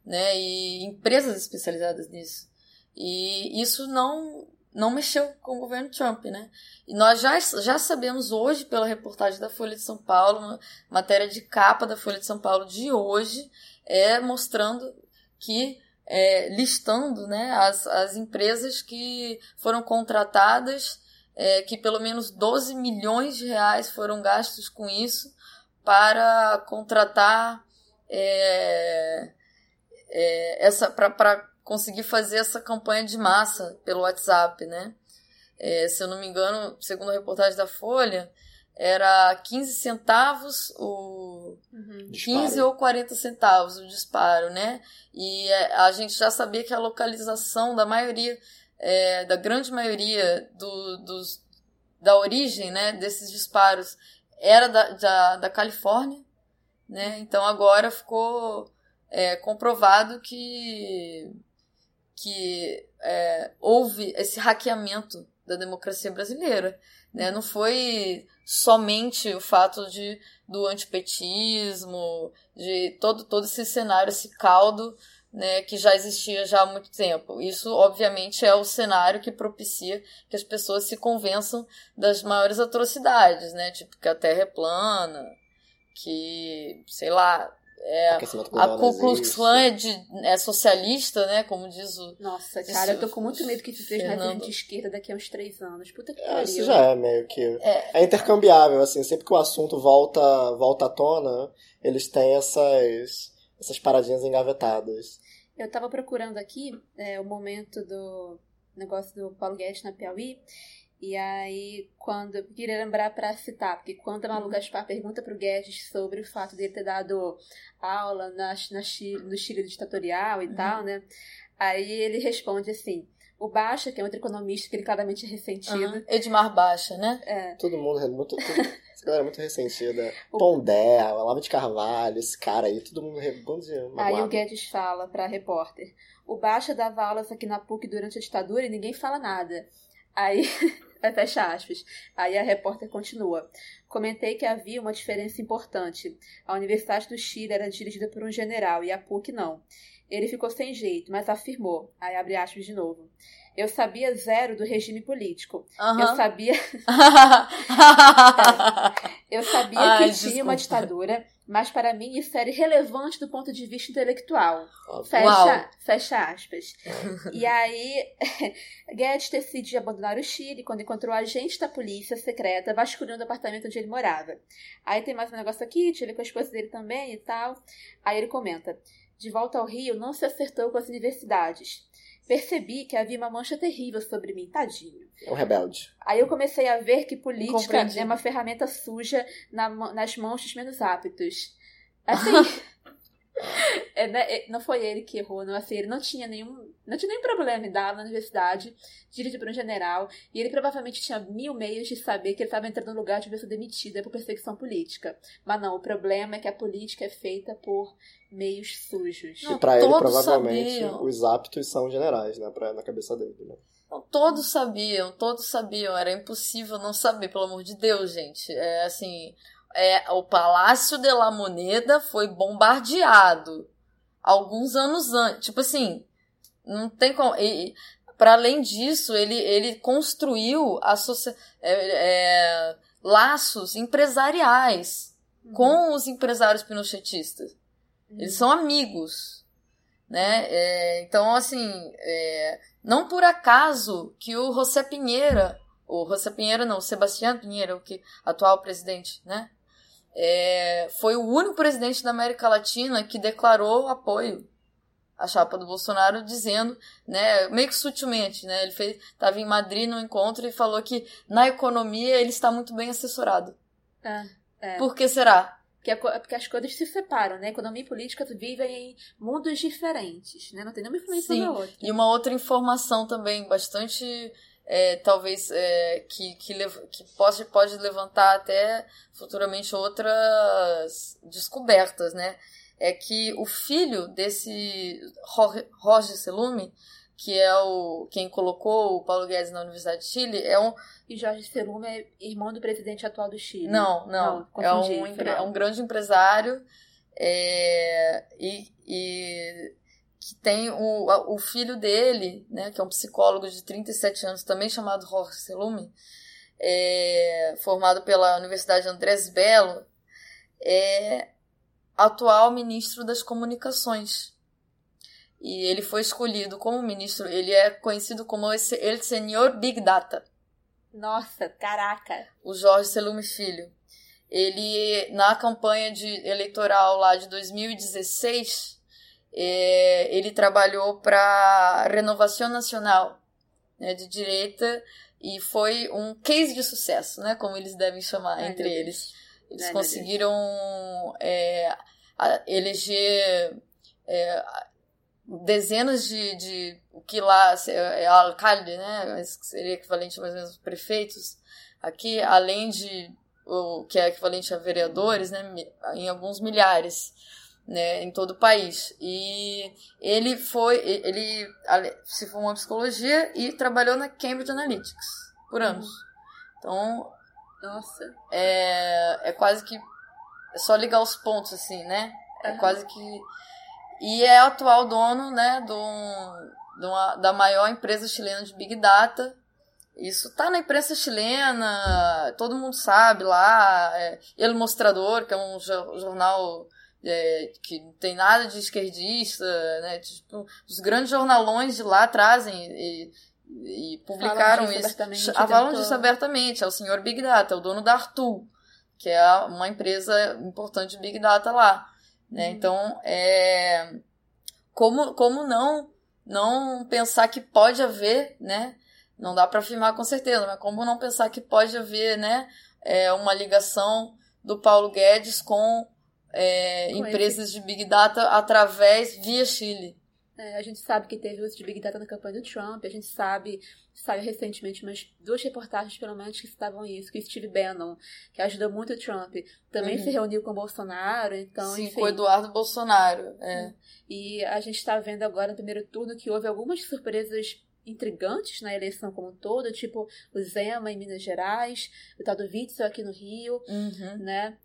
né? E empresas especializadas nisso. E isso não, não mexeu com o governo Trump, né? E nós já, já sabemos hoje, pela reportagem da Folha de São Paulo, matéria de capa da Folha de São Paulo de hoje, é mostrando que é, listando né, as, as empresas que foram contratadas, é, que pelo menos 12 milhões de reais foram gastos com isso para contratar é, é, essa para conseguir fazer essa campanha de massa pelo WhatsApp, né? É, se eu não me engano, segundo a reportagem da Folha, era 15 centavos o Uhum. Disparo. 15 ou 40 centavos o disparo, né? E é, a gente já sabia que a localização da maioria, é, da grande maioria do, dos, da origem né, desses disparos era da, da, da Califórnia, né? Então agora ficou é, comprovado que, que é, houve esse hackeamento da democracia brasileira. Né? Não foi somente o fato de do antipetismo, de todo, todo esse cenário, esse caldo né, que já existia já há muito tempo. Isso, obviamente, é o cenário que propicia que as pessoas se convençam das maiores atrocidades, né? Tipo, que a Terra é plana, que, sei lá, é, a Ku Klux. Klan é, de, é socialista, né? Como diz o. Nossa, Isso, cara, eu tô com muito medo que isso seja Fernando. de esquerda daqui a uns três anos. Puta que É, pariu. isso já é meio que. É. intercambiável, assim, sempre que o assunto volta, volta à tona, eles têm essas, essas paradinhas engavetadas. Eu tava procurando aqui é, o momento do negócio do Paulo Guedes na Piauí. E aí, quando. Eu queria lembrar pra citar, porque quando a Malu Uhum. Gaspar pergunta pro Guedes sobre o fato de ele ter dado aula na, na Chile, no Chile ditatorial e Uhum. tal, né? Aí ele responde assim: o Baixa, que é outro economista que ele claramente é ressentido. Aham. Edmar Baixa, né? É, Todo mundo é muito. tudo- essa galera é muito ressentida. O- Pondé, Olavo de Carvalho, esse cara aí, todo mundo re- bom dia, Aí o. Guedes fala pra repórter: o Baixa dava aulas aqui na PUC durante a ditadura e ninguém fala nada. Aí, fecha aspas. Aí a repórter continua. Comentei que havia uma diferença importante. A Universidade do Chile era dirigida por um general e a PUC não. Ele ficou sem jeito, mas afirmou. Aí abre aspas de novo. Eu sabia zero do regime político. Eu Aham. sabia Eu sabia Ai, que tinha uma desculpa. ditadura, mas para mim isso era irrelevante do ponto de vista intelectual. Fecha, fecha aspas. e aí, Guedes decide abandonar o Chile quando encontrou agente da polícia secreta vasculhando o apartamento onde ele morava. Aí tem mais um negócio aqui, tive com a esposa dele também e tal. Aí ele comenta: De volta ao Rio, não se acertou com as universidades. Percebi que havia uma mancha terrível sobre mim, tadinho. É um rebelde. Aí eu comecei a ver que política é uma ferramenta suja na nas mãos dos menos aptos. Assim. é, né, é, não foi ele que errou, não. Assim, ele não tinha nenhum. Não tinha nenhum problema em dar na universidade, dirigido por um general, e ele provavelmente tinha mil meios de saber que ele estava entrando no lugar de ser demitida por perseguição política. Mas não, o problema é que a política é feita por meios sujos. Não, e pra ele, provavelmente, sabiam. os aptos são generais, né? Pra, na cabeça dele, né? Não, todos sabiam, todos sabiam, era impossível não saber, pelo amor de Deus, gente. É assim, é, o Palácio de la Moneda foi bombardeado alguns anos antes. Tipo assim, não tem como. E, para além disso, ele, ele construiu associa, é, é, laços empresariais com os empresários pinochetistas. Eles são amigos, né? É, então, assim, é, não por acaso que o José Pinheira, o José Pinheira não, o Sebastião Pinheira, o que atual presidente, né? É, foi o único presidente da América Latina que declarou apoio à chapa do Bolsonaro, dizendo, né, meio que sutilmente, né? Ele fez, estava em Madrid no encontro e falou que na economia ele está muito bem assessorado. É, é. Por que será? Porque, a porque as coisas se separam, né? Economia e política vivem em mundos diferentes, né? Não tem nenhuma influência Sim, na outra. E uma outra informação também bastante, é, talvez, é, que, que, que pode, pode levantar até futuramente outras descobertas, né? É que o filho desse Jorge, Jorge Selume, que é o quem colocou o Paulo Guedes na Universidade de Chile, é um E Jorge Selume é irmão do presidente atual do Chile. não, não. Não, é, um, empre- é um grande empresário é, e, e que tem o, o filho dele, né, que é um psicólogo de 37 anos, também chamado Jorge Selume, é, formado pela Universidade Andrés Belo, é atual ministro das comunicações. E ele foi escolhido como ministro, ele é conhecido como esse, El Senhor Big Data Nossa, caraca. o Jorge Selume Filho. Ele, na campanha de eleitoral lá de 2016, é, ele trabalhou para Renovação Nacional né, de direita e foi um case de sucesso, né, como eles devem chamar Ai, entre eles. Eles Ai, meu conseguiram é, eleger é, dezenas de, de o que lá se- é alcalde, né? Seria equivalente a mais ou menos prefeitos aqui, além de o que é equivalente a vereadores, né? Em alguns milhares, né? Em todo o país. E ele foi, ele se formou em psicologia e trabalhou na Cambridge Analytics por anos. Então Nossa. é, é quase que é só ligar os pontos assim, né? É Aham. quase que e é atual dono, né, do, da maior empresa chilena de Big Data. Isso tá na imprensa chilena, todo mundo sabe lá. É, El Mostrador, que é um jo- jornal é, que não tem nada de esquerdista, né? Tipo, os grandes jornalões de lá trazem e, publicaram isso. abertamente o falam tempo disso abertamente. É o senhor Big Data, é o dono da Artul, que é uma empresa importante de Big Data lá. Né? Uhum. Então, é, como, como não não pensar que pode haver, né? Não dá para afirmar com certeza, mas como não pensar que pode haver, né? É, uma ligação do Paulo Guedes com, é, Com empresas de Big Data através via Chile. É, a gente sabe que teve uso de Big Data na campanha do Trump, a gente sabe, saiu recentemente umas duas reportagens, pelo menos, que citavam isso, que o Steve Bannon, que ajudou muito o Trump, também Uhum. se reuniu com o Bolsonaro, então, Sim, enfim. com o Eduardo Bolsonaro. É. E a gente está vendo agora no primeiro turno que houve algumas surpresas intrigantes na eleição como um todo, tipo o Zema em Minas Gerais, o tal do Witzel aqui no Rio, Uhum. né?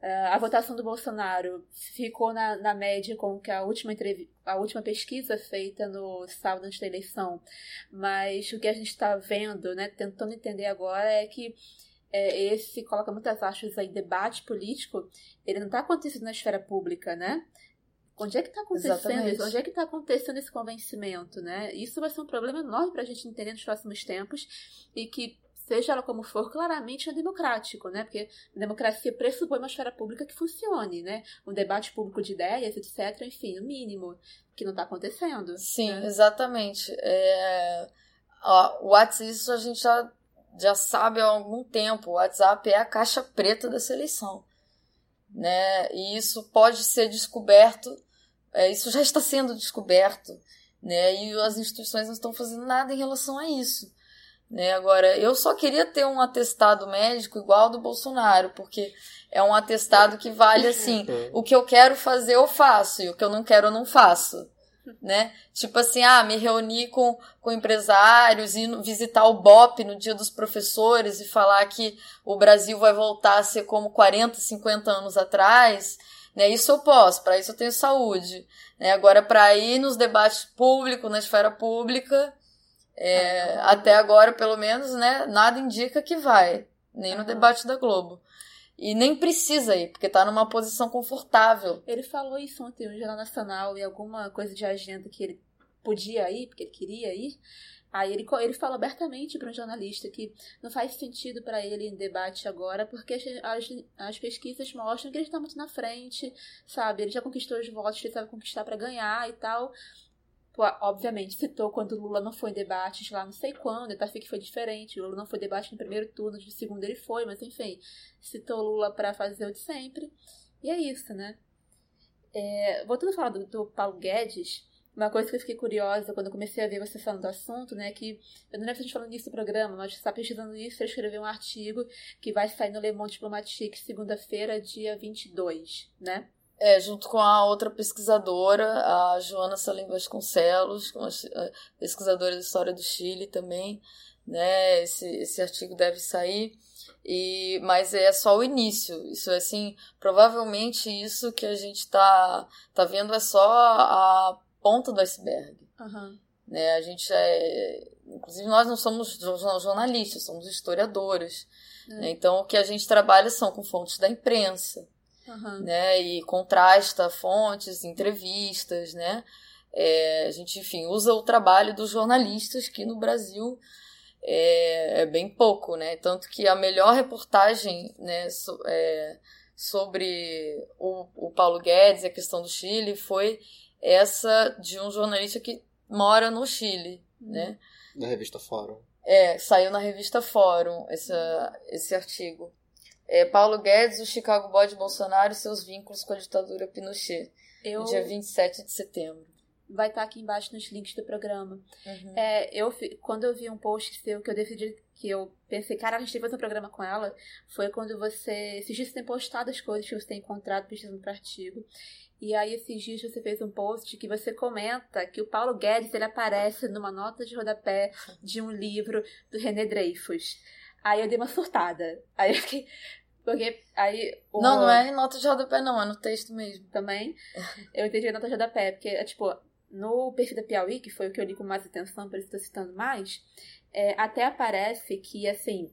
Eh, A votação do Bolsonaro ficou na, na média com que a última, a última pesquisa feita no sábado antes da eleição. Mas o que a gente está vendo, né, tentando entender agora, é que é, esse coloca muitas aspas aí, debate político, ele não está acontecendo na esfera pública, né? Onde é que está acontecendo Exatamente. isso? Onde é que está acontecendo esse convencimento, né? Isso vai ser um problema enorme para a gente entender nos próximos tempos e que, seja ela como for, claramente é democrático, né? Porque a democracia pressupõe uma esfera pública que funcione, né? Um debate público de ideias, etc., enfim, o mínimo, que não está acontecendo. Sim, né? exatamente. É, ó, o WhatsApp, isso a gente já, já sabe há algum tempo. O WhatsApp é a caixa preta dessa eleição. Né? E isso pode ser descoberto, é, isso já está sendo descoberto, né? e as instituições não estão fazendo nada em relação a isso. Né? Agora, eu só queria ter um atestado médico igual ao do Bolsonaro, porque é um atestado que vale assim: o que eu quero fazer eu faço, e o que eu não quero eu não faço. Né? Tipo assim, ah, me reunir com, com empresários e visitar o BOP no dia dos professores e falar que o Brasil vai voltar a ser como 40, 50 anos atrás, né? Isso eu posso, para isso eu tenho saúde. Né? Agora, para ir nos debates públicos, na esfera pública, é, até agora, pelo menos, né, nada indica que vai, nem no debate da Globo. E nem precisa ir, porque tá numa posição confortável. Ele falou isso ontem no Jornal Nacional e alguma coisa de agenda que ele podia ir, porque ele queria ir. Aí ele, ele fala abertamente para um jornalista que não faz sentido para ele em debate agora, porque as, as, as pesquisas mostram que ele está muito na frente, sabe? Ele já conquistou os votos que ele sabe conquistar para ganhar e tal. Pô, obviamente, citou quando o Lula não foi em debates lá não sei quando, então que foi diferente. O Lula não foi debate no primeiro turno, no segundo ele foi, mas enfim, citou Lula para fazer o de sempre. E é isso, né? É, voltando a falar do, do Paulo Guedes, uma coisa que eu fiquei curiosa quando eu comecei a ver você falando do assunto, né, que eu não lembro se a gente falando nisso no programa, mas está pesquisando isso, você escreveu um artigo que vai sair no Le Monde Diplomatique segunda-feira, dia 22, né? É, junto com a outra pesquisadora, a Joana Salim Vasconcelos, uma pesquisadora de história do Chile também, né? Esse, esse artigo deve sair. E, mas é só o início. Isso assim, provavelmente isso que a gente está tá vendo é só a ponta do iceberg. Uhum. Né? A gente é, inclusive nós não somos jornalistas, somos historiadores. É. Né? Então o que a gente trabalha são com fontes da imprensa Uhum. né? E contrasta fontes, entrevistas, né? É, a gente, enfim, usa o trabalho dos jornalistas que no Brasil é, é bem pouco, né? Tanto que a melhor reportagem, né, so, é, sobre o, o Paulo Guedes, a questão do Chile, foi essa de um jornalista que mora no Chile, né? Da revista Fórum. É, saiu na revista Fórum essa, esse artigo. É, Paulo Guedes, o Chicago Boy de Bolsonaro e seus vínculos com a ditadura Pinochet. Eu... Dia 27 de setembro. Vai estar aqui embaixo nos links do programa. Uhum. É, eu, quando eu vi um post seu que eu decidi que eu pensei, cara, a gente tem que fazer um programa com ela, foi quando você. Esses dias você tem postado as coisas que você tem encontrado pesquisando para artigo. E aí, esses dias você fez um post que você comenta que o Paulo Guedes ele aparece numa nota de rodapé de um livro do René Dreyfus. Aí eu dei uma surtada. Aí eu fiquei. Porque aí. O... Não, não é em nota de rodapé, não, é no texto mesmo. Também. Eu entendi a nota de rodapé, porque é tipo, no perfil da Piauí, que foi o que eu li com mais atenção, por isso estou citando mais, é, até aparece que, assim,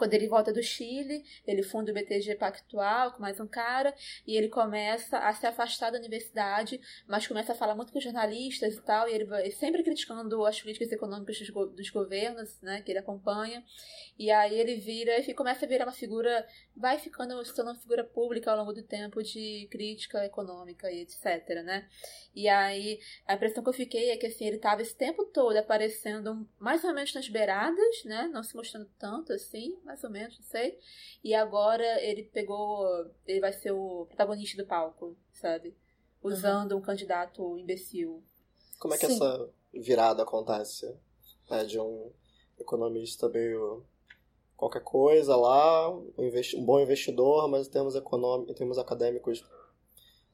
quando ele volta do Chile, ele funda o BTG Pactual com mais um cara, e ele começa a se afastar da universidade, mas começa a falar muito com jornalistas e tal, e ele sempre criticando as políticas econômicas dos, go dos governos, né, que ele acompanha, e aí ele vira, e começa a virar uma figura, vai ficando, se tornando uma figura pública ao longo do tempo de crítica econômica e etc, né. E aí, a impressão que eu fiquei é que, assim, ele tava esse tempo todo aparecendo mais ou menos nas beiradas, né, não se mostrando tanto, assim, mais ou menos, não sei. E agora ele pegou. Ele vai ser o protagonista do palco, sabe? Usando uhum. um candidato imbecil. Como é que Sim. essa virada acontece? É de um economista meio qualquer coisa lá, um, um bom investidor, mas temos econômicos, temos acadêmicos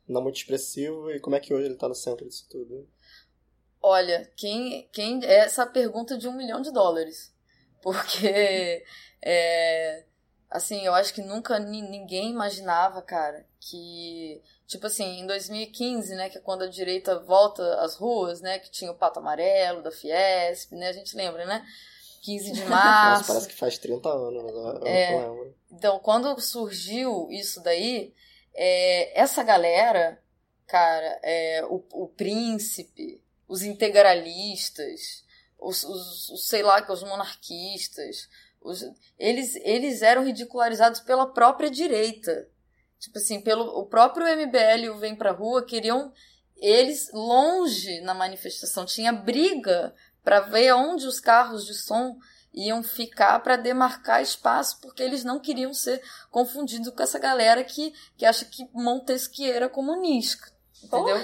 não muito expressivo e como é que hoje ele está no centro disso tudo? Olha, quem, quem é essa pergunta de um milhão de dólares? Porque é, assim, eu acho que nunca ninguém imaginava, cara, que tipo assim, em 2015, né, que é quando a direita volta às ruas, né, que tinha o pato amarelo da Fiesp, né, a gente lembra, né? 15 de março. Nossa, parece que faz 30 anos, mas eu, É. eu lembro. Então, quando surgiu isso daí, é, essa galera, cara, é, o, o príncipe, os integralistas, os, os, os, sei lá, que os monarquistas, os, eles, eles eram ridicularizados pela própria direita. Tipo assim, pelo o próprio MBL e o Vem Pra Rua queriam eles longe na manifestação. Tinha briga para ver onde os carros de som iam ficar para demarcar espaço, porque eles não queriam ser confundidos com essa galera que, que acha que Montesquieu era comunista. Entendeu?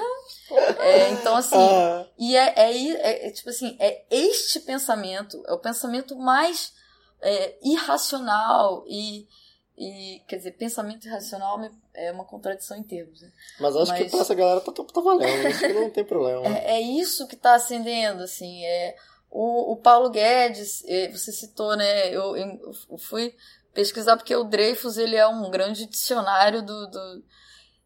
É, então, assim, Ah, e é, é, é- é, tipo assim, é este pensamento, é o pensamento mais é, irracional e, e, quer dizer, pensamento irracional é uma contradição em termos. Né? mas acho que Mas- pra essa galera tá, tá valendo, acho que não tem problema. É, é isso que está acendendo, assim, é o, o Paulo Guedes, eh, você citou, né, eu, eu fui pesquisar porque o Dreyfus, ele é um grande dicionário do, do-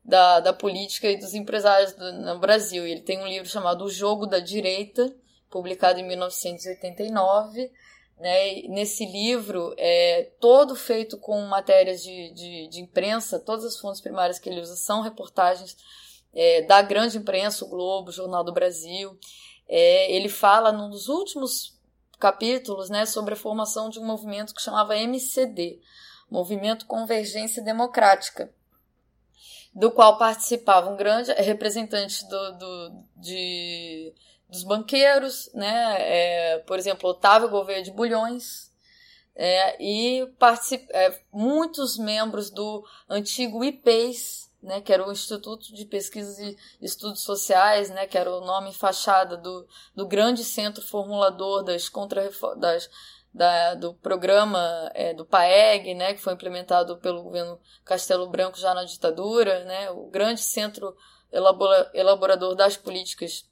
da, da política e dos empresários do- no Brasil, ele tem um livro chamado O Jogo da Direita, publicado em 1989, né, nesse livro, é todo feito com matérias de, de, de imprensa, todas as fontes primárias que ele usa são reportagens é, da grande imprensa, o Globo, o Jornal do Brasil. É, ele fala num dos últimos capítulos né, sobre a formação de um movimento que chamava MCD Movimento Convergência Democrática do qual participavam grandes representantes do, do- de, dos banqueiros, né, é, por exemplo, Otávio Gouveia de Bulhões, é, e é, muitos membros do antigo IPES, né, que era o Instituto de Pesquisas e Estudos Sociais, né, que era o nome fachada do, do grande centro formulador das contra das da, do programa é, do PAEG, né, que foi implementado pelo governo Castelo Branco já na ditadura, né, o grande centro elabora, elaborador das políticas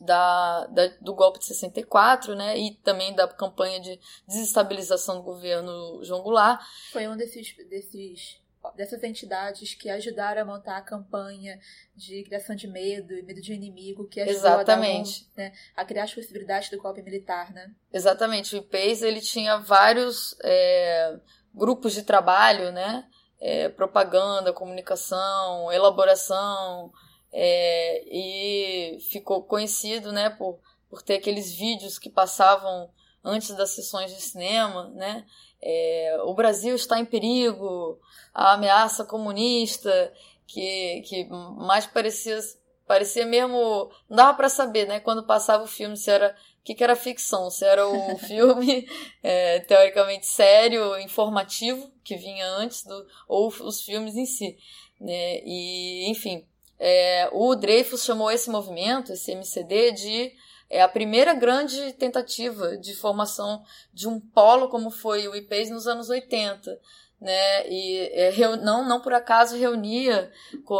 da, da, do golpe de 64, né, e também da campanha de desestabilização do governo João Goulart. Foi um desses, desses dessas entidades que ajudaram a montar a campanha de criação de medo e medo de inimigo, que ajudou Exatamente. A, um, né, a criar as possibilidades do golpe militar, né? Exatamente. O IPES ele tinha vários é, grupos de trabalho, né? É, propaganda, comunicação, elaboração, é, e ficou conhecido, né, por, por ter aqueles vídeos que passavam antes das sessões de cinema, né? É, o Brasil está em perigo, a ameaça comunista, que, que mais parecia, parecia mesmo. Não dava para saber, né? Quando passava o filme, se era. O que, que era ficção? Se era o filme é, teoricamente sério, informativo, que vinha antes, do, ou os filmes em si. Né? E, enfim, é, o Dreyfus chamou esse movimento, esse MCD, de é a primeira grande tentativa de formação de um polo como foi o IPES nos anos 80. Né, e é, não, não por acaso reunia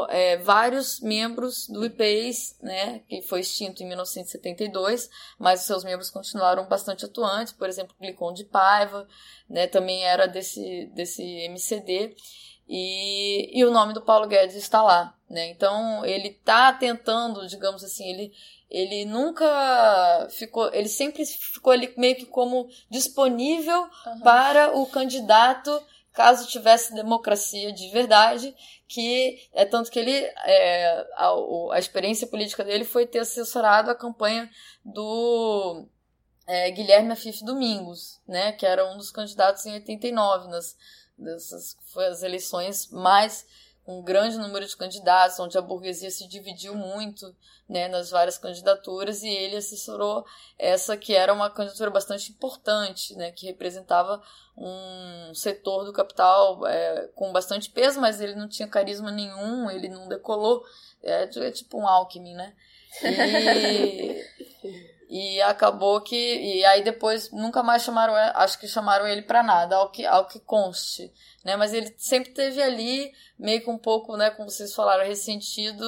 é, vários membros do IPES, né, que foi extinto em 1972, mas os seus membros continuaram bastante atuantes, por exemplo, Glicon de Paiva, né, também era desse, desse MCD, e, e o nome do Paulo Guedes está lá. Né, então ele está tentando, digamos assim, ele, ele nunca ficou, ele sempre ficou ali meio que como disponível uhum. para o candidato caso tivesse democracia de verdade, que é tanto que ele é, a, a, experiência política dele foi ter assessorado a campanha do é, Guilherme Afif Domingos, né, que era um dos candidatos em 89 nas dessas foi as eleições mais um grande número de candidatos, onde a burguesia se dividiu muito né, nas várias candidaturas, e ele assessorou essa que era uma candidatura bastante importante, né, que representava um setor do capital é, com bastante peso, mas ele não tinha carisma nenhum, ele não decolou, é, é tipo um Alckmin, né? E, e acabou que. E aí depois nunca mais chamaram, acho que chamaram ele para nada, ao que, ao que conste. Né? Mas ele sempre teve ali, meio que um pouco, né, como vocês falaram, ressentido.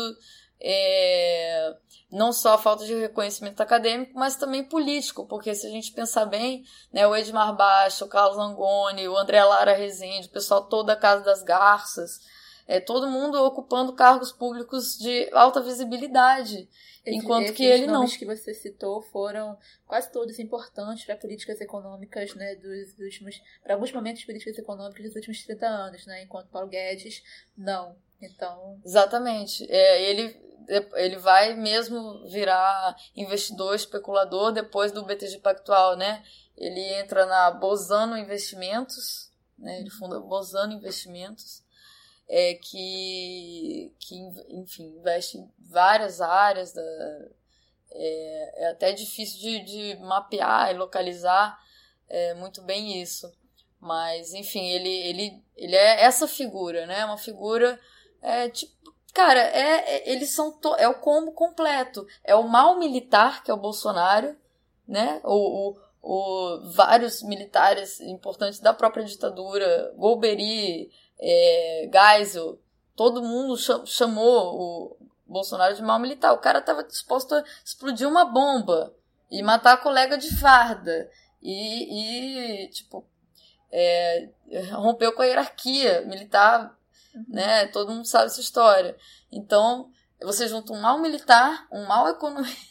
É, não só a falta de reconhecimento acadêmico, mas também político, porque se a gente pensar bem, né, o Edmar Baixa, o Carlos Langoni, o André Lara Rezende, o pessoal todo da Casa das Garças, É todo mundo ocupando cargos públicos de alta visibilidade. enquanto que ele não. nomes que você citou foram quase todos importantes para políticas econômicas, né, dos últimos, para alguns momentos políticas econômicas dos últimos 30 anos, né, enquanto Paulo Guedes não. Então, Exatamente. É, ele, ele vai mesmo virar investidor, especulador depois do BTG Pactual, né? Ele entra na Bozano Investimentos, né? Ele funda Bozano Investimentos, é, que, que, enfim, investe em várias áreas. Da, é, é até difícil de, de mapear e localizar é, muito bem isso. Mas, enfim, ele, ele, ele é essa figura, né? Uma figura é tipo. Cara, é, é eles são. To, é o combo completo. É o mal militar, que é o Bolsonaro, né? O, o, o vários militares importantes da própria ditadura, Golbery, é, Geisel, todo mundo chamou o Bolsonaro de mal militar. O cara estava disposto a explodir uma bomba e matar a colega de farda. E, e tipo, é, rompeu com a hierarquia militar Uhum. Né? Todo mundo sabe essa história. Então, você junta um mal militar, um mal econômico.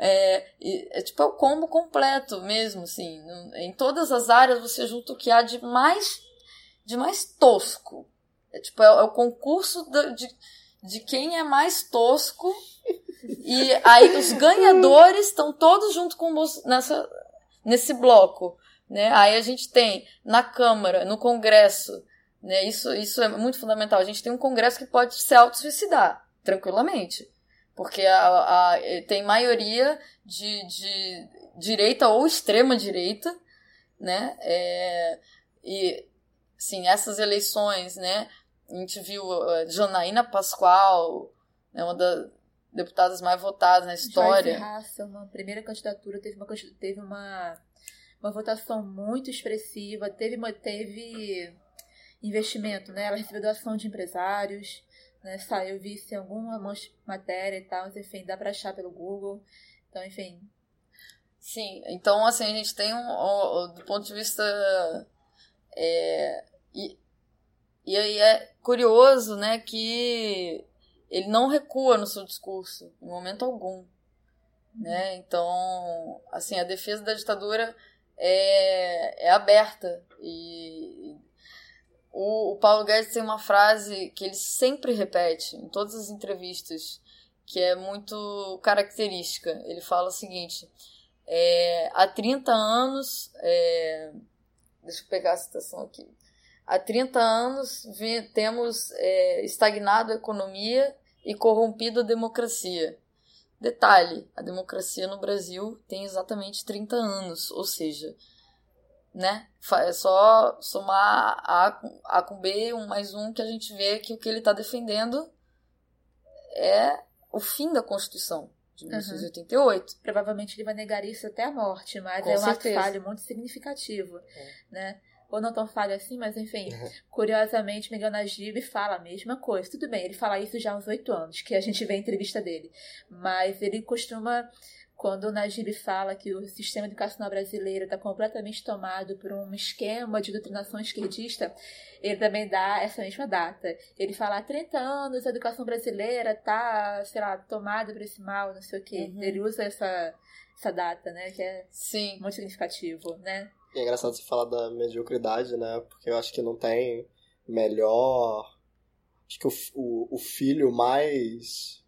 É, é tipo é o combo completo mesmo, assim. Em todas as áreas você junta o que há de mais de mais tosco. É tipo é, é o concurso de, de, de quem é mais tosco. E aí os ganhadores estão todos junto com nessa nesse bloco, né? Aí a gente tem na Câmara, no Congresso, né? Isso, isso é muito fundamental. A gente tem um Congresso que pode se auto-suicidar, tranquilamente. Porque a, a, tem maioria de, de direita ou extrema direita, né? É, e, sim, essas eleições, né? A gente viu a Janaína Pascoal, né, uma das deputadas mais votadas na história. Joyce Hasselman, primeira candidatura, teve uma, teve uma, uma votação muito expressiva, teve, uma, teve investimento, né? Ela recebeu doação de empresários, né? Saiu, eu vi se alguma matéria e tal, enfim, dá para achar pelo Google. Então, enfim. Sim, então assim, a gente tem um, do ponto de vista é, e, e aí é curioso, né, que ele não recua no seu discurso em momento algum, né? Então, assim, a defesa da ditadura é, é aberta e o, o Paulo Guedes tem uma frase que ele sempre repete em todas as entrevistas, que é muito característica. Ele fala o seguinte: é, há 30 anos. É, deixa eu pegar a citação aqui. Há 30 anos vi, temos é, estagnado a economia e corrompido a democracia. Detalhe: a democracia no Brasil tem exatamente 30 anos, ou seja, né? É só somar A com, a com B, um mais um, que a gente vê que o que ele está defendendo é o fim da Constituição de 1988. Uhum. Provavelmente ele vai negar isso até a morte, mas com é um certeza. ato falho muito significativo, é. né? Ou não tão falho assim, mas enfim, uhum. curiosamente, Miguel Najib fala a mesma coisa. Tudo bem, ele fala isso já há uns oito anos, que a gente vê a entrevista dele. Mas ele costuma quando o Najib fala que o sistema educacional brasileiro está completamente tomado por um esquema de doutrinação esquerdista, ele também dá essa mesma data. Ele fala há 30 anos a educação brasileira está, sei lá, tomada por esse mal, não sei o quê. Uhum. Ele usa essa, essa data, né? Que é Sim. muito significativo, né? É engraçado você falar da mediocridade, né? Porque eu acho que não tem melhor. Acho que o, o, o filho mais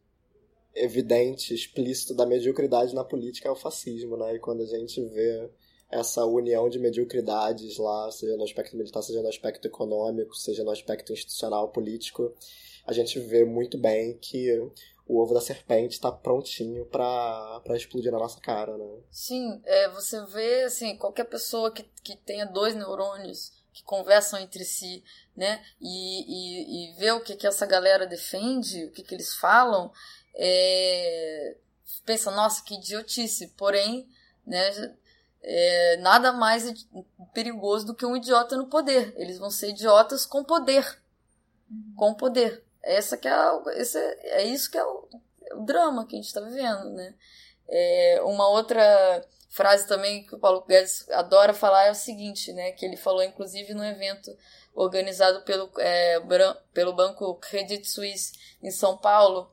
evidente, explícito da mediocridade na política é o fascismo, né? E quando a gente vê essa união de mediocridades lá, seja no aspecto militar, seja no aspecto econômico, seja no aspecto institucional, político, a gente vê muito bem que o ovo da serpente está prontinho para explodir na nossa cara, né? Sim, é, você vê, assim, qualquer pessoa que, que tenha dois neurônios que conversam entre si, né, e, e, e vê o que, que essa galera defende, o que, que eles falam, é, pensa, nossa, que idiotice, porém, né, é, nada mais perigoso do que um idiota no poder. Eles vão ser idiotas com poder. Com poder. Essa que é, esse é, é isso que é o, é o drama que a gente está vivendo, né? É, uma outra frase também que o Paulo Guedes adora falar é o seguinte, né? Que ele falou, inclusive, no evento organizado pelo, é, pelo banco Credit Suisse em São Paulo.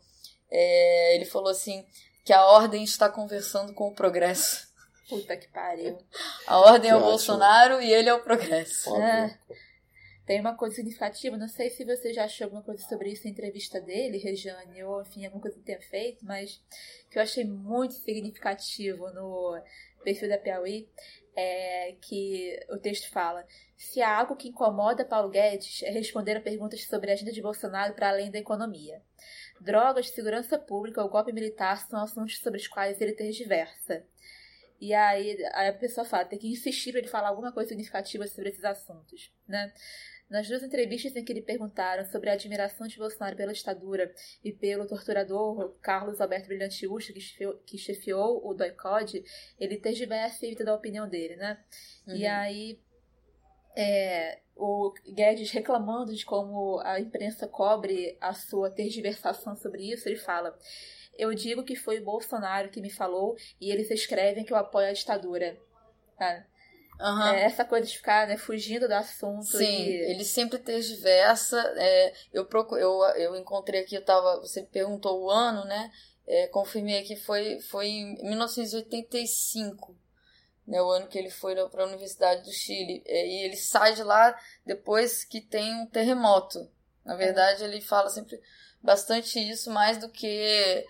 É, ele falou assim que a ordem está conversando com o progresso. Puta que pariu. A ordem que é o ótimo. Bolsonaro e ele é o progresso. É. Tem uma coisa significativa, não sei se você já achou alguma coisa sobre isso na entrevista dele, Regiane, ou enfim, alguma coisa que tenha feito, mas que eu achei muito significativo no perfil da Piauí, é que o texto fala: se há algo que incomoda Paulo Guedes é responder a perguntas sobre a agenda de Bolsonaro para além da economia. Drogas, segurança pública ou golpe militar são assuntos sobre os quais ele tergiversa. E aí, aí a pessoa fala, tem que insistir para ele falar alguma coisa significativa sobre esses assuntos, né? Nas duas entrevistas em que lhe perguntaram sobre a admiração de Bolsonaro pela ditadura e pelo torturador Carlos Alberto Brilhante Ucha, que chefiou, que chefiou o DOICOD, ele tergiversa e evita da opinião dele, né? Uhum. E aí, é, o Guedes reclamando de como a imprensa cobre a sua tergiversação sobre isso, ele fala: Eu digo que foi o Bolsonaro que me falou e eles escrevem que eu apoio a ditadura. Tá? Uhum. É, essa coisa de ficar né, fugindo do assunto. Sim, e... ele sempre tergiversa. É, eu, procuro, eu, eu encontrei aqui, eu tava, você perguntou o ano, né? É, confirmei aqui, foi, foi em 1985, né, o ano que ele foi para a Universidade do Chile. É, e ele sai de lá depois que tem um terremoto. Na verdade, ele fala sempre bastante isso, mais do que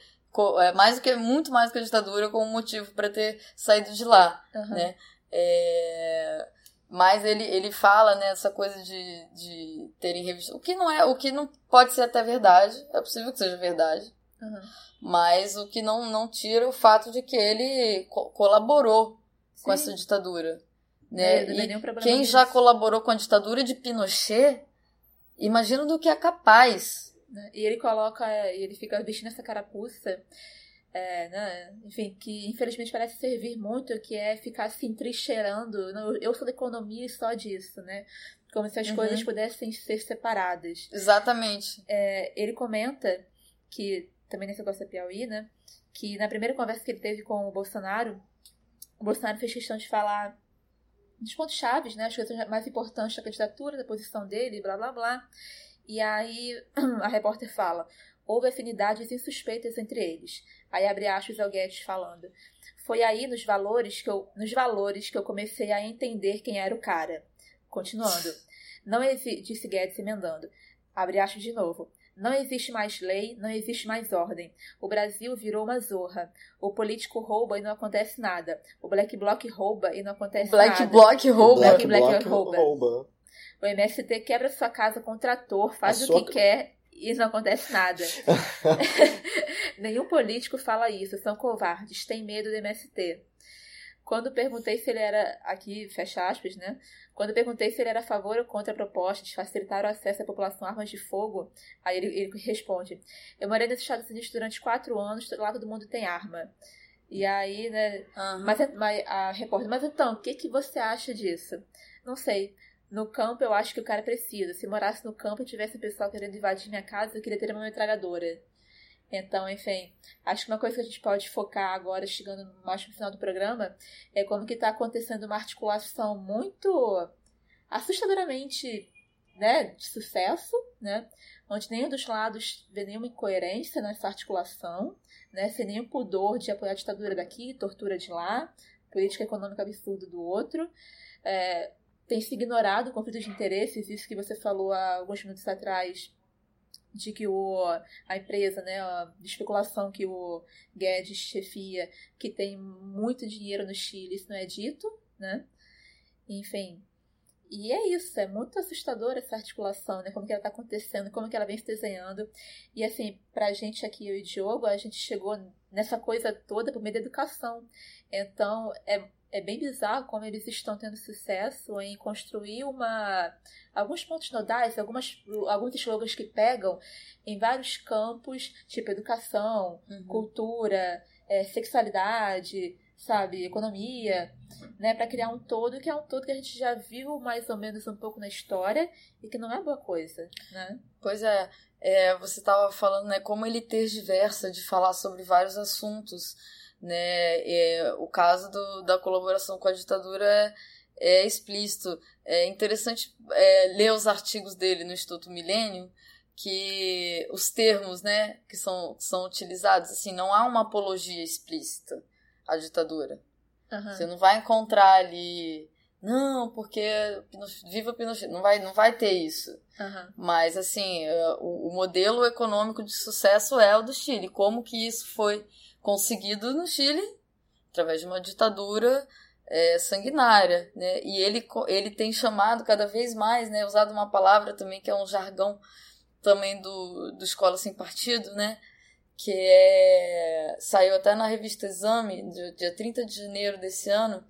é, mais do que muito mais do que a ditadura como motivo para ter saído de lá, uhum. né? É, mas ele, ele fala nessa né, coisa de, de terem revista. O que não é, o que não pode ser até verdade. É possível que seja verdade. Uhum. Mas o que não, não tira o fato de que ele co colaborou Sim. com essa ditadura. Né? É, quem já colaborou com a ditadura de Pinochet, imagina do que é capaz. Né, e ele coloca, ele fica vestindo essa carapuça é, né, enfim, que infelizmente parece servir muito, que é ficar se entrincheirando. Eu sou da economia e só disso, né? Como se as uhum. coisas pudessem ser separadas. Exatamente. É, ele comenta que, também nesse negócio da Piauí, né? Que na primeira conversa que ele teve com o Bolsonaro, o Bolsonaro fez questão de falar dos pontos chaves, né? As coisas mais importantes da candidatura, da posição dele, blá blá blá. E aí a repórter fala: houve afinidades insuspeitas entre eles. Aí abre aspas ao Guedes falando. Foi aí nos valores que eu, nos valores que eu comecei a entender quem era o cara. Continuando. Não existe, disse Guedes emendando. Abre aspas de novo. Não existe mais lei, não existe mais ordem. O Brasil virou uma zorra. O político rouba e não acontece nada. O Black Bloc rouba e não acontece Black nada. Bloc rouba. Black, Black Bloc rouba. rouba. O MST quebra sua casa com trator, faz a o sua... que quer e não acontece nada. Nenhum político fala isso, são covardes, têm medo do MST. Quando perguntei se ele era, aqui fecha aspas, né? Quando perguntei se ele era a favor ou contra a proposta de facilitar o acesso à população a armas de fogo, aí ele, ele responde: Eu morei nos Estados Unidos durante quatro anos, lá todo mundo tem arma. E aí, né? Uhum. Mas, mas a repórter, mas então, o que, que você acha disso? Não sei. No campo, eu acho que o cara precisa. Se morasse no campo e tivesse pessoal querendo invadir minha casa, eu queria ter uma metralhadora. Então, enfim, acho que uma coisa que a gente pode focar agora, chegando mais no final do programa, é como que está acontecendo uma articulação muito assustadoramente né, de sucesso, né, onde nenhum dos lados vê nenhuma incoerência nessa articulação, né, sem nenhum pudor de apoiar a ditadura daqui, tortura de lá, política econômica absurda do outro. É, tem se ignorado o conflito de interesses, isso que você falou há alguns minutos atrás, de que o, a empresa, né, a especulação que o Guedes chefia, que tem muito dinheiro no Chile, isso não é dito, né? Enfim. E é isso, é muito assustador essa articulação, né? Como que ela está acontecendo, como que ela vem se desenhando. E assim, pra gente aqui, eu e o Diogo, a gente chegou nessa coisa toda por meio da educação. Então, é é bem bizarro como eles estão tendo sucesso em construir uma alguns pontos nodais, algumas, alguns slogans que pegam em vários campos, tipo educação, uhum. cultura, é, sexualidade, sabe, economia, né, para criar um todo que é um todo que a gente já viu mais ou menos um pouco na história e que não é boa coisa, né? Pois é, é você estava falando, né, como ele tergiversa de falar sobre vários assuntos Né? O caso do, da colaboração com a ditadura é, é explícito. É interessante é, ler os artigos dele no Instituto Milênio, que os termos né, que são, são utilizados, assim, não há uma apologia explícita à ditadura. Uhum. Você não vai encontrar ali, não, porque viva Pinochet, não vai, não vai ter isso. Uhum. Mas, assim, é, o, o, modelo econômico de sucesso é o do Chile. Como que isso foi conseguido no Chile? Através de uma ditadura é, sanguinária, né? E ele, ele tem chamado cada vez mais, né? Usado uma palavra também que é um jargão também do, do Escola Sem Partido, né? que é, saiu até na revista Exame, dia 30 de janeiro desse ano,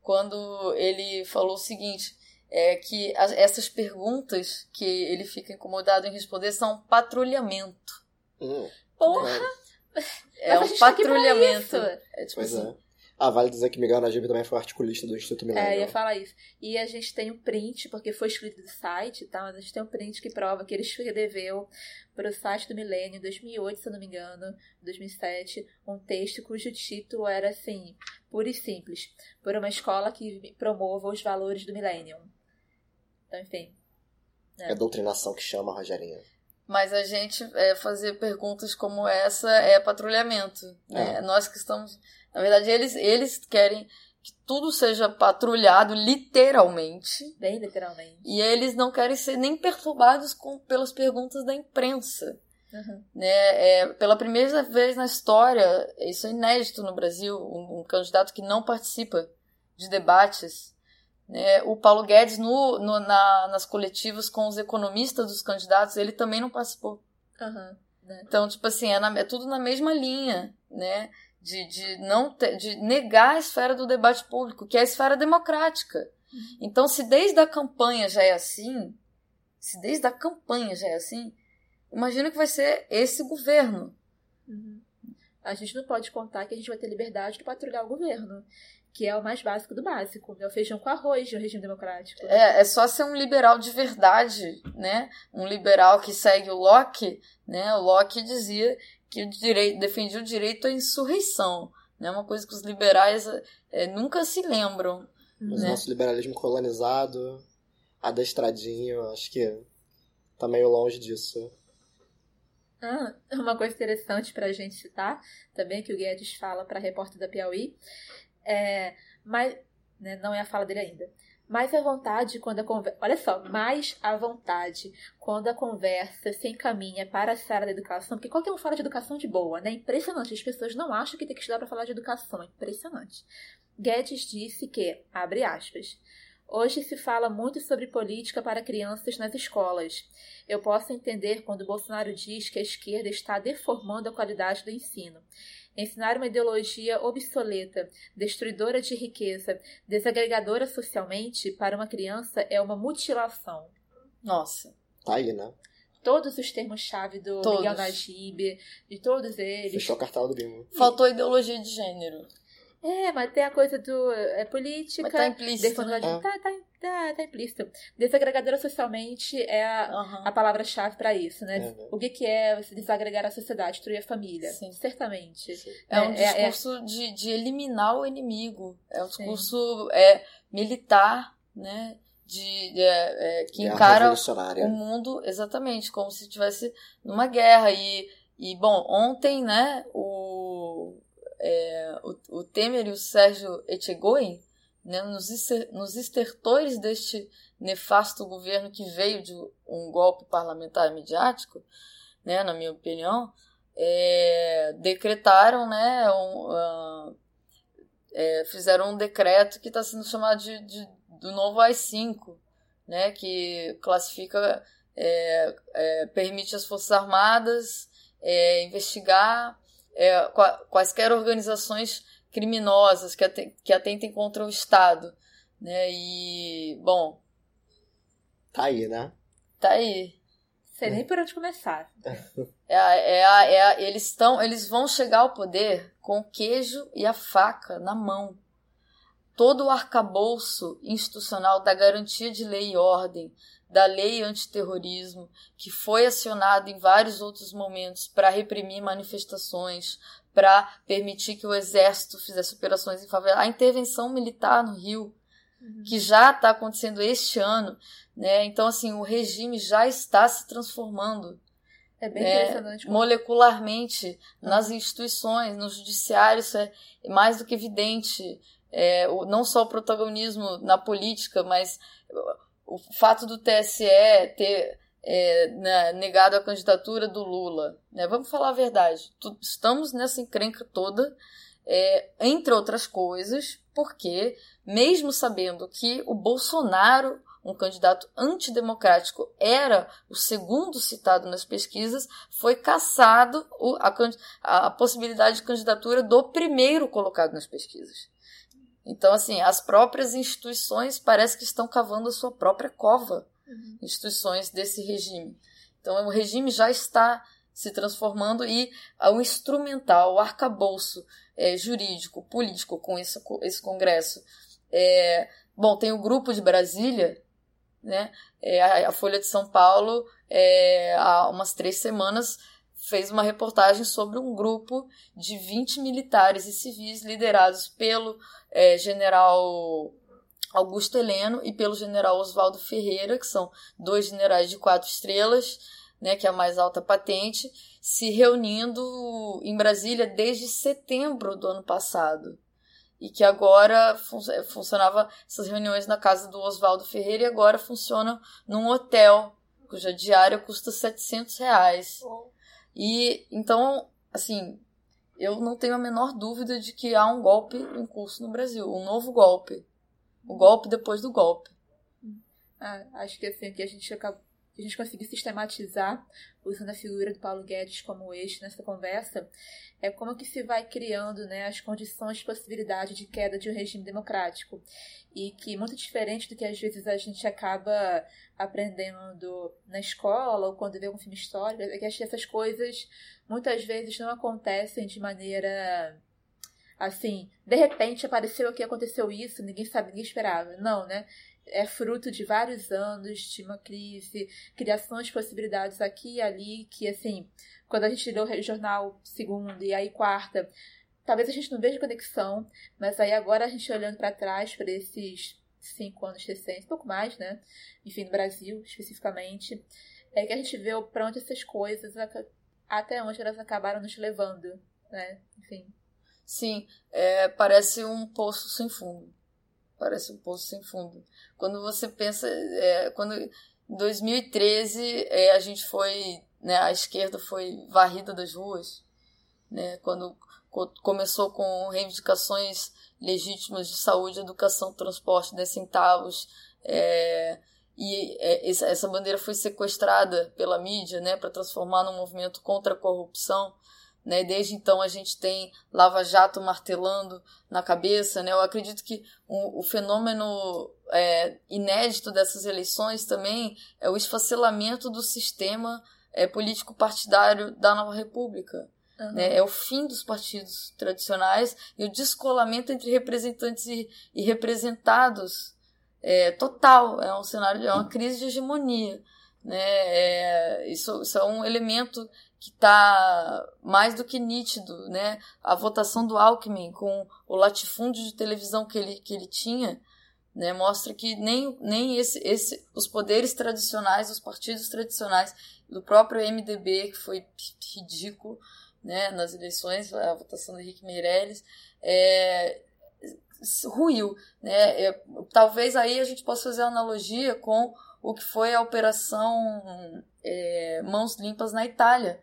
quando ele falou o seguinte: é que as, essas perguntas que ele fica incomodado em responder são patrulhamento. Hum, Porra! É Mas a um tá patrulhamento. É tipo pois assim. é. Ah, vale dizer que Miguel Najib também foi articulista do Instituto Milênio. É, ia falar isso. E a gente tem um print, porque foi escrito do site, tá? Mas a gente tem um print que prova que ele escreveu para o site do Milênio em 2008, se eu não me engano, 2007, um texto cujo título era assim, puro e simples, por uma escola que promova os valores do Millennium. Então, enfim. É a doutrinação que chama, Rogerinho. Mas a gente é, fazer perguntas como essa é patrulhamento. Né? É. Nós que estamos. Na verdade, eles, eles querem que tudo seja patrulhado literalmente. Bem literalmente. E eles não querem ser nem perturbados com, pelas perguntas da imprensa. Uhum. Né? É, pela primeira vez na história, isso é inédito no Brasil, um, um candidato que não participa de debates. Né? O Paulo Guedes, no, no, na, nas coletivas com os economistas dos candidatos, ele também não participou. Uhum. Então, tipo assim, é, na, é tudo na mesma linha, né? De, de, não ter, de negar a esfera do debate público, que é a esfera democrática. Então, se desde a campanha já é assim, se desde a campanha já é assim, imagina que vai ser esse governo. Uhum. A gente não pode contar que a gente vai ter liberdade de patrulhar o governo, que é o mais básico do básico, é o feijão com arroz no regime democrático. É, é só ser um liberal de verdade, né? Um liberal que segue o Locke, né? O Locke dizia que o direito, defendia o direito à insurreição, né? Uma coisa que os liberais é, nunca se lembram. Mas né? o nosso liberalismo colonizado, adestradinho, acho que tá meio longe disso. Ah, uma coisa interessante para a gente citar, também que o Guedes fala para a repórter da Piauí, é, mas né, não é a fala dele ainda. Mais à vontade quando a conversa. Olha só, mais à vontade quando a conversa se encaminha para a área da educação, porque qualquer um fala de educação de boa, né? Impressionante. As pessoas não acham que tem que estudar para falar de educação. Impressionante. Guedes disse que, abre aspas, Hoje se fala muito sobre política para crianças nas escolas. Eu posso entender quando Bolsonaro diz que a esquerda está deformando a qualidade do ensino. Ensinar uma ideologia obsoleta, destruidora de riqueza, desagregadora socialmente para uma criança é uma mutilação. Nossa. Tá aí, né? Todos os termos-chave do Todos. Miguel Najib, de todos eles. Fechou a cartela do bingo. Faltou ideologia de gênero. É, mas tem a coisa do. É política. Mas tá implícito, né? Tá, tá, tá, tá implícito. Desagregadora socialmente é a, Aham. a palavra-chave para isso, né? É, né? O que, que é se desagregar a sociedade, destruir a família? Sim. Certamente. É um É, é, é. discurso De, de eliminar o inimigo. É um Sim. discurso é, militar, né? De, de, é, é, que encara o mundo exatamente como se estivesse numa guerra. E, e bom, ontem, né? O, é, o, o Temer e o Sérgio Etchegoyen, né, nos, nos estertores deste nefasto governo que veio de um golpe parlamentar midiático, né, na minha opinião, é, decretaram, né, um, ah, é, fizeram um decreto que está sendo chamado de, de- do novo AI-5, né, que classifica, é, é, permite às Forças Armadas é, investigar é, qua- quaisquer organizações criminosas que, aten- que atentem contra o Estado, né, e, bom, Tá aí, né? tá aí, Sei nem por onde começar. É é é a- eles estão, eles vão chegar ao poder com o queijo e a faca na mão. Todo o arcabouço institucional da garantia de lei e ordem, da lei antiterrorismo, que foi acionado em vários outros momentos para reprimir manifestações, para permitir que o exército fizesse operações em favela. A intervenção militar no Rio, uhum. que já está acontecendo este ano, né? Então, assim, o regime já está se transformando. É bem né, molecularmente uhum. nas instituições, no judiciário, isso é mais do que evidente. É, o, não só o protagonismo na política, mas o fato do TSE ter é, né, negado a candidatura do Lula. Né? Vamos falar a verdade. Estamos nessa encrenca toda, é, entre outras coisas, porque, mesmo sabendo que o Bolsonaro, um candidato antidemocrático, era o segundo citado nas pesquisas, foi caçado a, a possibilidade de candidatura do primeiro colocado nas pesquisas. Então, assim, as próprias instituições parece que estão cavando a sua própria cova uhum. instituições desse regime. Então, o regime já está se transformando e o instrumental, o arcabouço é, jurídico, político com esse, esse congresso. É, bom, tem o grupo de Brasília, né? É, a Folha de São Paulo, é, há umas três semanas, fez uma reportagem sobre um grupo de 20 militares e civis liderados pelo é, general Augusto Heleno e pelo general Oswaldo Ferreira, que são dois generais de quatro estrelas, né, que é a mais alta patente, se reunindo em Brasília desde setembro do ano passado. E que agora fun funcionava essas reuniões na casa do Oswaldo Ferreira e agora funcionam num hotel, cuja diária custa 700 reais. E então, assim, eu não tenho a menor dúvida de que há um golpe em curso no Brasil, um novo golpe o golpe depois do golpe. Ah, acho que assim, que a gente acabou a gente conseguiu sistematizar, usando a figura do Paulo Guedes como eixo nessa conversa, é como que se vai criando né, as condições de possibilidade de queda de um regime democrático. E que, muito diferente do que às vezes a gente acaba aprendendo na escola ou quando vê um filme histórico, é que essas coisas muitas vezes não acontecem de maneira assim, de repente apareceu aqui, aconteceu isso, ninguém sabe, ninguém esperava. Não, né? É fruto de vários anos de uma crise, criações de possibilidades aqui e ali, que assim, quando a gente lê o jornal segunda e aí quarta, talvez a gente não veja conexão, mas aí agora a gente olhando para trás, para esses cinco anos recentes, pouco mais, né? Enfim, no Brasil especificamente, é que a gente vê para onde essas coisas, até onde elas acabaram nos levando, né? Enfim. Sim, é, parece um poço sem fundo. Parece um poço sem fundo. Quando você pensa, é, quando em 2013 é, a gente foi, né, a esquerda foi varrida das ruas, né, quando co começou com reivindicações legítimas de saúde, educação, transporte, 10 centavos, é, e é, essa bandeira foi sequestrada pela mídia, né, para transformar num movimento contra a corrupção. Né? Desde então a gente tem Lava Jato martelando na cabeça. Né? Eu acredito que o, o fenômeno é, inédito dessas eleições também é o esfacelamento do sistema é, político-partidário da nova república. Uhum. Né? É o fim dos partidos tradicionais e o descolamento entre representantes e, e representados é, total. É um cenário, é uma crise de hegemonia. Né? É, isso, isso é um elemento que está mais do que nítido, né? A votação do Alckmin com o latifúndio de televisão que ele, que ele tinha, né? Mostra que nem, nem esse, esse, os poderes tradicionais, os partidos tradicionais do próprio MDB, que foi ridículo, né? Nas eleições, a votação do Henrique Meirelles, é, ruiu, né? É, talvez aí a gente possa fazer analogia com o que foi a operação é, Mãos Limpas na Itália,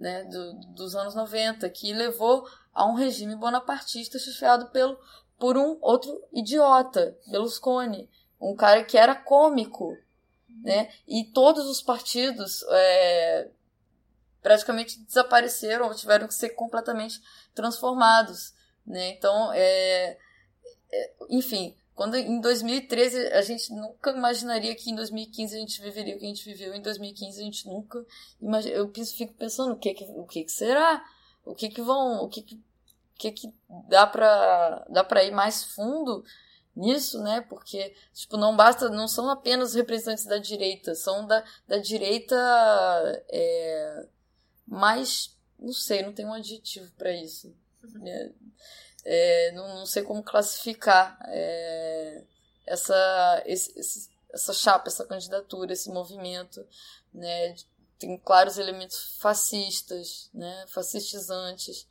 né, do, dos anos 90, que levou a um regime bonapartista chefiado pelo, por um outro idiota, Berlusconi, um cara que era cômico, né, e todos os partidos é, praticamente desapareceram ou tiveram que ser completamente transformados, né, então, é, é, enfim, quando em 2013 a gente nunca imaginaria que em 2015 a gente viveria o que a gente viveu, em 2015 a gente nunca imagina, eu fico pensando o que que, o que, que será, o que que vão, o que que, que, que dá para dá para ir mais fundo nisso, né? Porque tipo não basta, não são apenas representantes da direita, são da, da direita é, mais não sei, não tem um adjetivo para isso. É, é, não, não, sei como classificar é, essa, esse, essa chapa, essa candidatura, esse movimento, né? Tem claros elementos fascistas, né? Fascistizantes.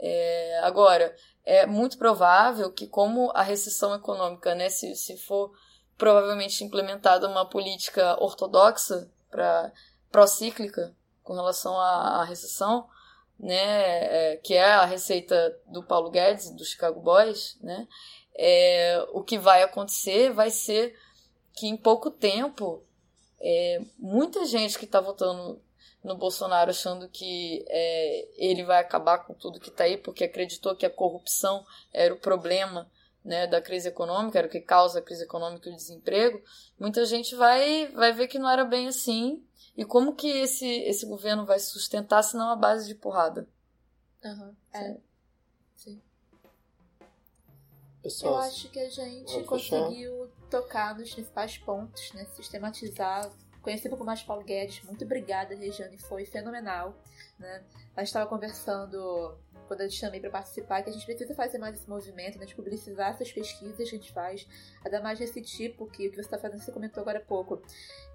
É, agora, é muito provável que, como a recessão econômica, né, se, se for provavelmente implementada uma política ortodoxa para procíclica com relação à, à recessão, né, é, que é a receita do Paulo Guedes, do Chicago Boys, né, é, o que vai acontecer vai ser que em pouco tempo é, muita gente que está votando no Bolsonaro achando que é, ele vai acabar com tudo que está aí, porque acreditou que a corrupção era o problema né, da crise econômica, era o que causa a crise econômica e o desemprego, muita gente vai, vai ver que não era bem assim. E como que esse, esse governo vai se sustentar se não a base de porrada? Uhum, é. Sim. Pessoal, Eu acho que a gente conseguiu tocar nos principais pontos, né? Sistematizar Conheci um pouco mais Paulo Guedes. Muito obrigada, Regiane. Foi fenomenal. Né? A gente estava conversando quando eu te chamei para participar que a gente precisa fazer mais esse movimento, né, de publicizar essas pesquisas que a gente faz, ainda mais desse tipo que o que você está fazendo, você comentou agora há pouco.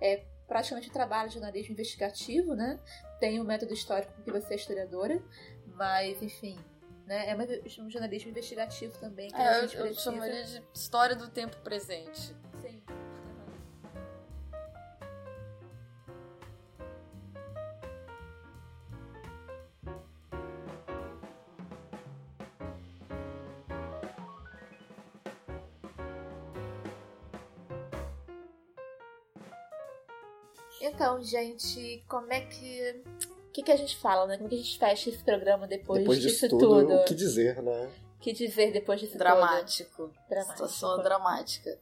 É praticamente trabalho de jornalismo investigativo, né? Tem o um método histórico porque você é historiadora, mas enfim, né? É um jornalismo investigativo também. Que é, a gente eu, eu chamaria de história do tempo presente. Então, gente, como é que. O que, que a gente fala, né? Como que a gente fecha esse programa depois, depois disso, tudo, tudo? O que dizer, né? O que dizer depois disso dramático. tudo? Dramático. Situação dramática.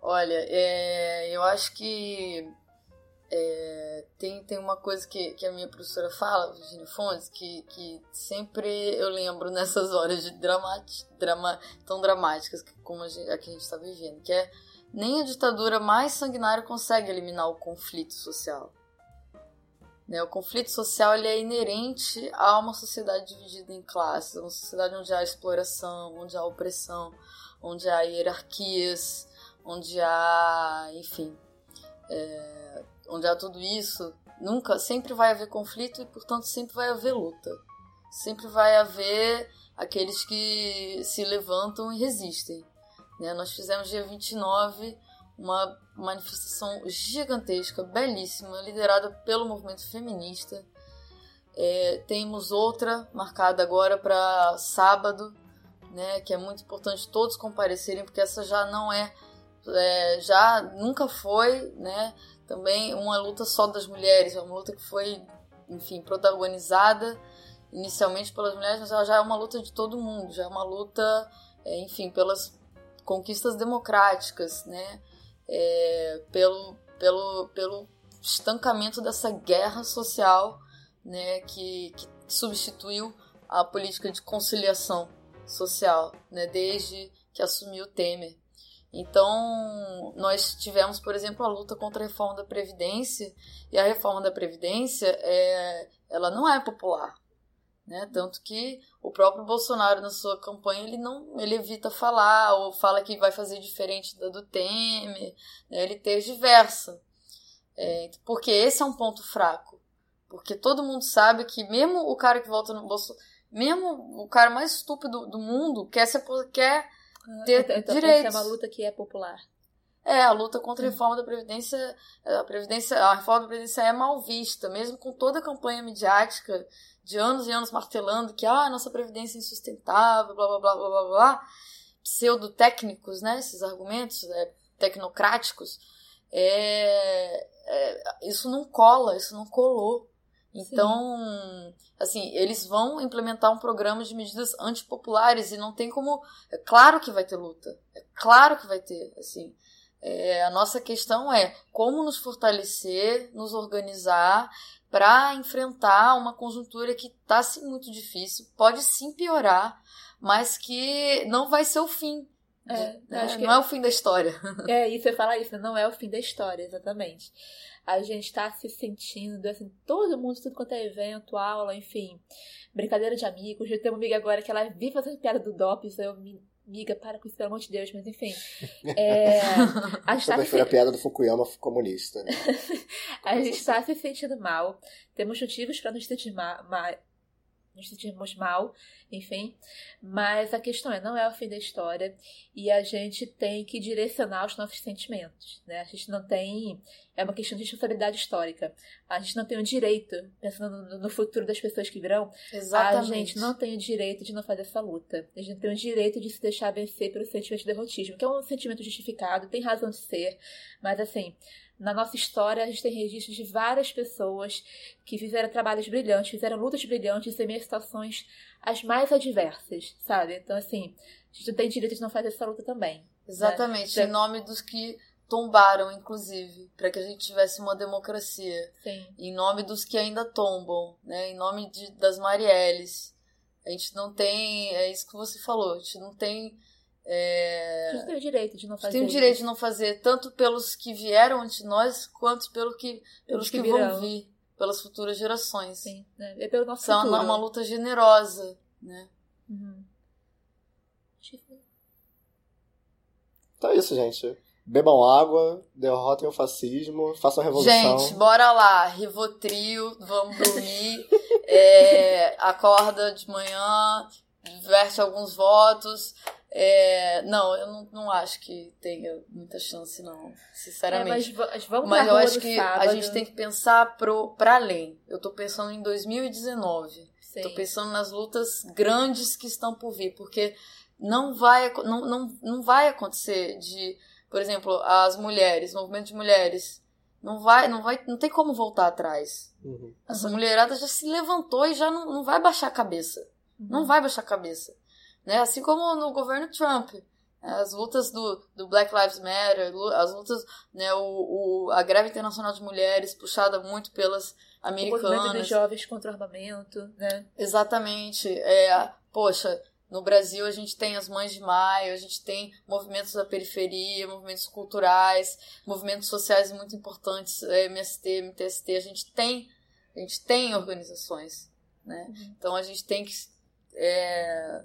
Olha, é, eu acho que é, tem, tem uma coisa que, que a minha professora fala, Virginia Fontes, que, que sempre eu lembro nessas horas de drama, drama, tão dramáticas como a, gente, a que a gente está vivendo, que é nem a ditadura mais sanguinária consegue eliminar o conflito social. Né? O conflito social ele é inerente a uma sociedade dividida em classes, uma sociedade onde há exploração, onde há opressão, onde há hierarquias, onde há, enfim, é, onde há tudo isso. Nunca, sempre vai haver conflito e, portanto, sempre vai haver luta. Sempre vai haver aqueles que se levantam e resistem. Né? Nós fizemos dia 29 uma manifestação gigantesca, belíssima, liderada pelo movimento feminista. É, temos outra marcada agora para sábado, né, que é muito importante todos comparecerem, porque essa já não é, é, já nunca foi, né, também uma luta só das mulheres, é uma luta que foi, enfim, protagonizada inicialmente pelas mulheres, mas ela já é uma luta de todo mundo, já é uma luta, é, enfim, pelas conquistas democráticas, né? É, pelo, pelo, pelo estancamento dessa guerra social né, que, que substituiu a política de conciliação social, né, desde que assumiu Temer. Então, nós tivemos, por exemplo, a luta contra a reforma da Previdência, e a reforma da Previdência é, ela não é popular. Né? Tanto que o próprio Bolsonaro na sua campanha ele não ele evita falar ou fala que vai fazer diferente da do Temer, né? ele tergiversa. É, porque esse é um ponto fraco. Porque todo mundo sabe que mesmo o cara que volta no Bolsonaro, mesmo o cara mais estúpido do mundo quer, ser, quer ter então, então, direitos. Essa é uma luta que é popular. É, a luta contra a reforma da Previdência, a, Previdência, a reforma da Previdência é mal vista, mesmo com toda a campanha midiática de anos e anos martelando que ah, nossa previdência é insustentável, blá blá blá blá blá blá, pseudo-técnicos, né, esses argumentos é, tecnocráticos, é, é, isso não cola, isso não colou. Então, Sim. assim, eles vão implementar um programa de medidas antipopulares e não tem como. É claro que vai ter luta, é claro que vai ter, assim. É, a nossa questão é como nos fortalecer, nos organizar para enfrentar uma conjuntura que está sim muito difícil, pode sim piorar, mas que não vai ser o fim. É, né? não é, é o fim da história. É, e você fala isso, não é o fim da história, exatamente. a gente tá se sentindo, assim, todo mundo, tudo quanto é evento, aula, enfim, brincadeira de amigos. Eu tenho uma amiga agora que ela vive fazendo piada do DOPS, eu me Amiga, para com isso, pelo amor de Deus, mas enfim. É, a gente tá se... a piada do Fukuyama comunista. né? a gente tá se sentindo mal. Temos motivos para nos sentir mal, nos sentirmos mal, enfim. Mas a questão é, não é o fim da história e a gente tem que direcionar os nossos sentimentos, né? A gente não tem... É uma questão de responsabilidade histórica. A gente não tem o direito, pensando no, no futuro das pessoas que virão, Exatamente. a gente não tem o direito de não fazer essa luta. A gente não tem o direito de se deixar vencer pelo sentimento de derrotismo, que é um sentimento justificado, tem razão de ser, mas assim, na nossa história a gente tem registros de várias pessoas que fizeram trabalhos brilhantes, fizeram lutas brilhantes em situações as mais adversas, sabe? Então, assim, a gente não tem direito de não fazer essa luta também. Exatamente, Né? em nome dos que tombaram, inclusive, para que a gente tivesse uma democracia. Sim. Em nome dos que ainda tombam, né? Em nome de, das Marielles. A gente não tem, é isso que você falou, a gente não tem é, A gente tem o direito de não a gente fazer tem o direito isso. de não fazer tanto pelos que vieram antes de nós, quanto pelo que, pelos que que, vão vir, pelas futuras gerações. Sim, né? É pelo nosso São futuro. uma luta generosa, né? Uhum. Então é isso, gente. Bebam água, derrotem o fascismo, façam a revolução. Gente, bora lá, Rivotril, vamos dormir, é, acorda de manhã, diverte alguns votos. É, não, eu não, não acho que tenha muita chance, não, É, sinceramente. mas, va- mas vamos Mas eu acho que sábado. a gente tem que pensar pro, pra além. Eu tô pensando em 2019. Sim. Tô pensando nas lutas grandes que estão por vir, porque não vai, não, não, não vai acontecer de, por exemplo, as mulheres, movimento de mulheres, não vai, não vai, não tem como voltar atrás. Uhum. Essa mulherada já se levantou e já não, não vai baixar a cabeça. Não vai baixar a cabeça. Né? Assim como no governo Trump. As lutas do, do Black Lives Matter, as lutas, né, o, o, a greve internacional de mulheres, puxada muito pelas O movimento americanas. dos jovens contra o armamento, né? Exatamente. É, poxa, no Brasil a gente tem as Mães de Maio, a gente tem movimentos da periferia, movimentos culturais, movimentos sociais muito importantes, é, MST, MTST, a gente tem, a gente tem organizações, né? Uhum. Então a gente tem que é,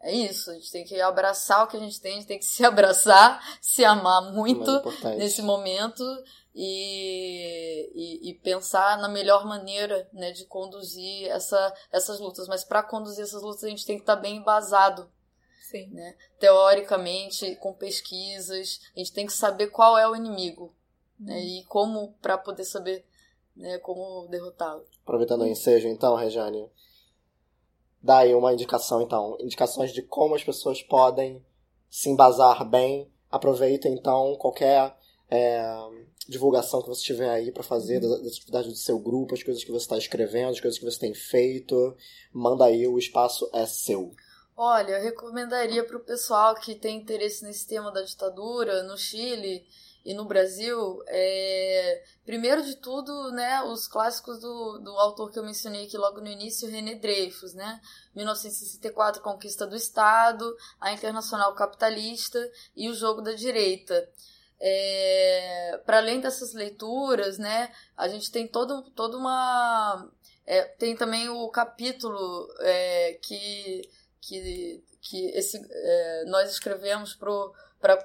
é isso, a gente tem que abraçar o que a gente tem, a gente tem que se abraçar, se amar muito importante. nesse momento e, e, e pensar na melhor maneira né, de conduzir essa, essas lutas. Mas para conduzir essas lutas a gente tem que estar bem embasado, Sim. né? teoricamente, com pesquisas. A gente tem que saber qual é o inimigo né, e como para poder saber né, como derrotá-lo. Aproveitando o ensejo, então, Rejane, dá aí uma indicação, então. Indicações de como as pessoas podem se embasar bem. Aproveita, então, qualquer é, divulgação que você tiver aí para fazer das, das atividades do seu grupo, as coisas que você está escrevendo, as coisas que você tem feito. Manda aí, o espaço é seu. Olha, eu recomendaria para o pessoal que tem interesse nesse tema da ditadura no Chile e no Brasil, é, primeiro de tudo, né, os clássicos do, do autor que eu mencionei aqui logo no início, René Dreyfus, né, 1964, Conquista do Estado, A Internacional Capitalista e O Jogo da Direita. É, para além dessas leituras, né, a gente tem todo, toda uma... é, tem também o capítulo é, que que, que esse, é, nós escrevemos para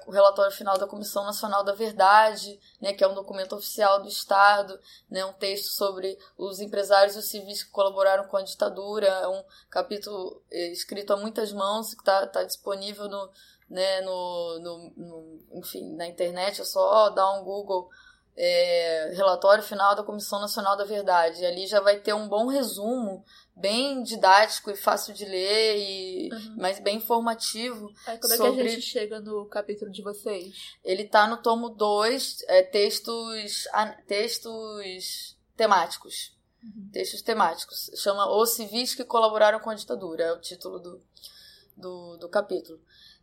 o relatório final da Comissão Nacional da Verdade, né, que é um documento oficial do Estado, né, um texto sobre os empresários e os civis que colaboraram com a ditadura, é um capítulo é, escrito a muitas mãos, que está tá disponível no, né, no, no, no, enfim, na internet, é só dar um Google é, relatório final da Comissão Nacional da Verdade. E ali já vai ter um bom resumo, bem didático e fácil de ler, e, Uhum. mas bem informativo. Aí como é Sobre- que a gente chega no capítulo de vocês? Ele tá no tomo 2, é, textos, textos temáticos. Textos temáticos. Chama Os Civis que Colaboraram com a Ditadura, é o título do, do, do capítulo.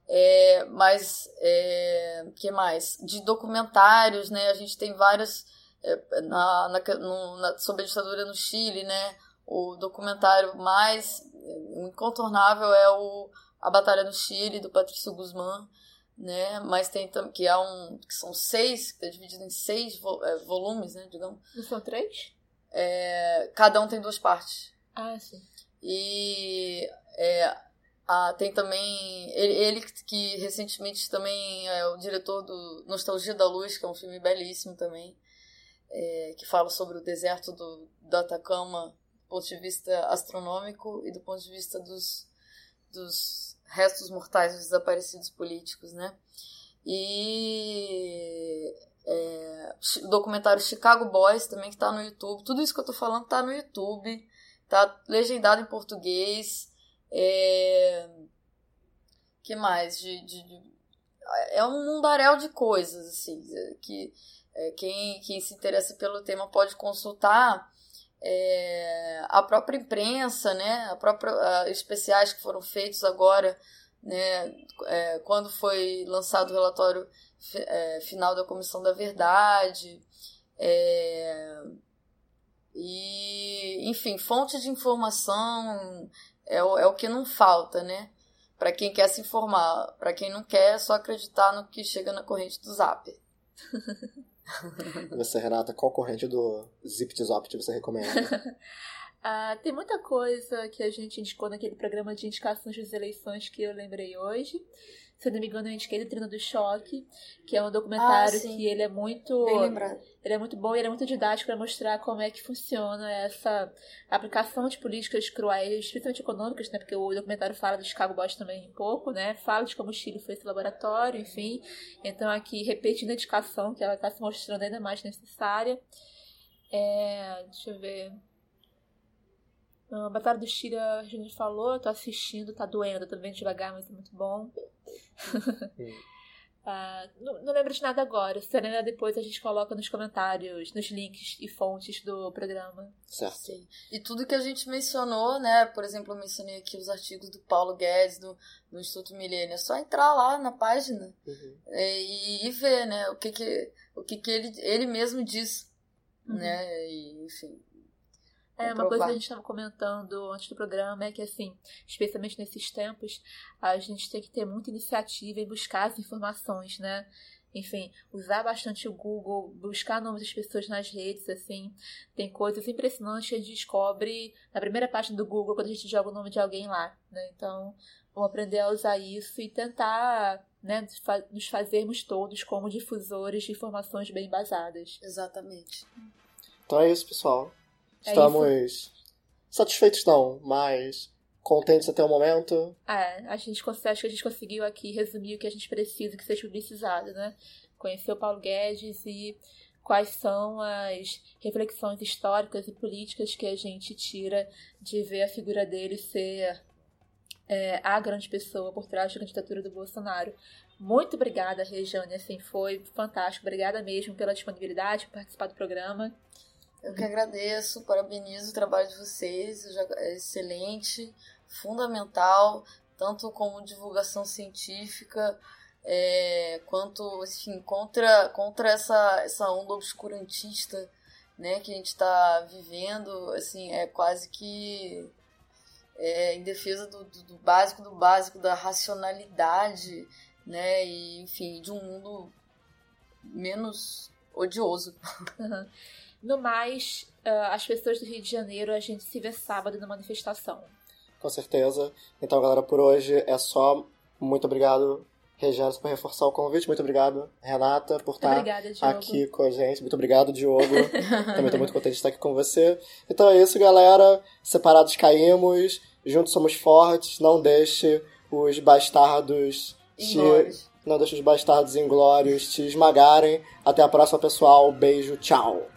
É, mas, é, que mais? De documentários, né? A gente tem vários é, na, na, no- na- sobre a ditadura no Chile, né? O documentário mais é, o incontornável é o A Batalha no Chile, do Patrício Guzmán, né? Mas tem que há um que são seis, que é dividido em seis vo- é, volumes, né? Digamos, Não são três? É, cada um tem duas partes. Ah, sim. E é, ah, tem também ele, ele que- que recentemente também é o diretor do Nostalgia da Luz, que é um filme belíssimo também, é, que fala sobre o deserto do, do Atacama ponto de vista astronômico e do ponto de vista dos, dos restos mortais dos desaparecidos políticos, né? E é, o documentário Chicago Boys também que tá no YouTube. Tudo isso que eu tô falando tá no YouTube, tá legendado em português. É... que mais? De, de- de- É um mundaréu de coisas, assim, que é, quem, quem se interessa pelo tema pode consultar. É, a própria imprensa, né, a própria ah, especiais que foram feitos agora, né, é, quando foi lançado o relatório é, final da Comissão da Verdade, é, e enfim, fonte de informação é o, é o que não falta, né? Para quem quer se informar, para quem não quer, é só acreditar no que chega na corrente do Zap. Você, Renata, qual corrente do Zip Zop você recomenda? Ah, tem muita coisa que a gente indicou naquele programa de indicações das eleições que eu lembrei hoje. Se não me engano, eu indiquei do Trino do Choque, que é um documentário Ah, que ele é muito. Ele é muito bom e ele é muito didático para mostrar como é que funciona essa aplicação de políticas cruéis, principalmente econômicas, né? Porque o documentário fala do Chicago Boys também um pouco, né? Fala de como o Chile foi esse laboratório, enfim. Então aqui repetindo a indicação que ela está se mostrando ainda mais necessária. É, deixa eu ver. A Batalha do Chile a gente falou, eu tô assistindo, tá doendo, tô vendo devagar, mas é muito bom. Ah, não, não lembro de nada agora. Se lembra depois a gente coloca nos comentários, nos links e fontes do programa. certo. Sim. E tudo que a gente mencionou, né? Por exemplo, eu mencionei aqui os artigos do Paulo Guedes, do, do Instituto Milênio. É só entrar lá na página Uhum. e, e ver, né? O que que, o que, que ele, ele mesmo diz, Uhum. né? E, enfim. É, uma coisa que a gente estava comentando antes do programa é que, assim, especialmente nesses tempos, a gente tem que ter muita iniciativa em buscar as informações, né? Enfim, usar bastante o Google, buscar nomes das pessoas nas redes, assim. Tem coisas impressionantes que a gente descobre na primeira página do Google quando a gente joga o nome de alguém lá, né? Então, vamos aprender a usar isso e tentar, né, nos fazermos todos como difusores de informações bem embasadas. Exatamente. Então é isso, pessoal. É Estamos satisfeitos não, mas contentes até o momento. É, a gente acho que a gente conseguiu aqui resumir o que a gente precisa que seja publicizado, né? Conhecer o Paulo Guedes e quais são as reflexões históricas e políticas que a gente tira de ver a figura dele ser é, a grande pessoa por trás da candidatura do Bolsonaro. Muito obrigada, Rejane, assim, foi fantástico. Obrigada mesmo pela disponibilidade, por participar do programa. Eu que agradeço, parabenizo o trabalho de vocês, é excelente, fundamental, tanto como divulgação científica, é, quanto, enfim, contra, contra essa, essa onda obscurantista, né, que a gente está vivendo, assim, é quase que é, em defesa do, do, do básico do básico, da racionalidade, né, e, enfim, de um mundo menos odioso. No mais, ah, as pessoas do Rio de Janeiro, a gente se vê sábado na manifestação. Com certeza. Então, galera, por hoje é só. Muito obrigado, Regina, por reforçar o convite. Muito obrigado, Renata, por estar obrigada, aqui com a gente. Muito obrigado, Diogo. Também estou muito contente de estar aqui com você. Então é isso, galera. Separados caímos, juntos somos fortes. Não deixe os bastardos te... Não deixe os bastardos inglórios te esmagarem. Até a próxima, pessoal. Beijo, tchau.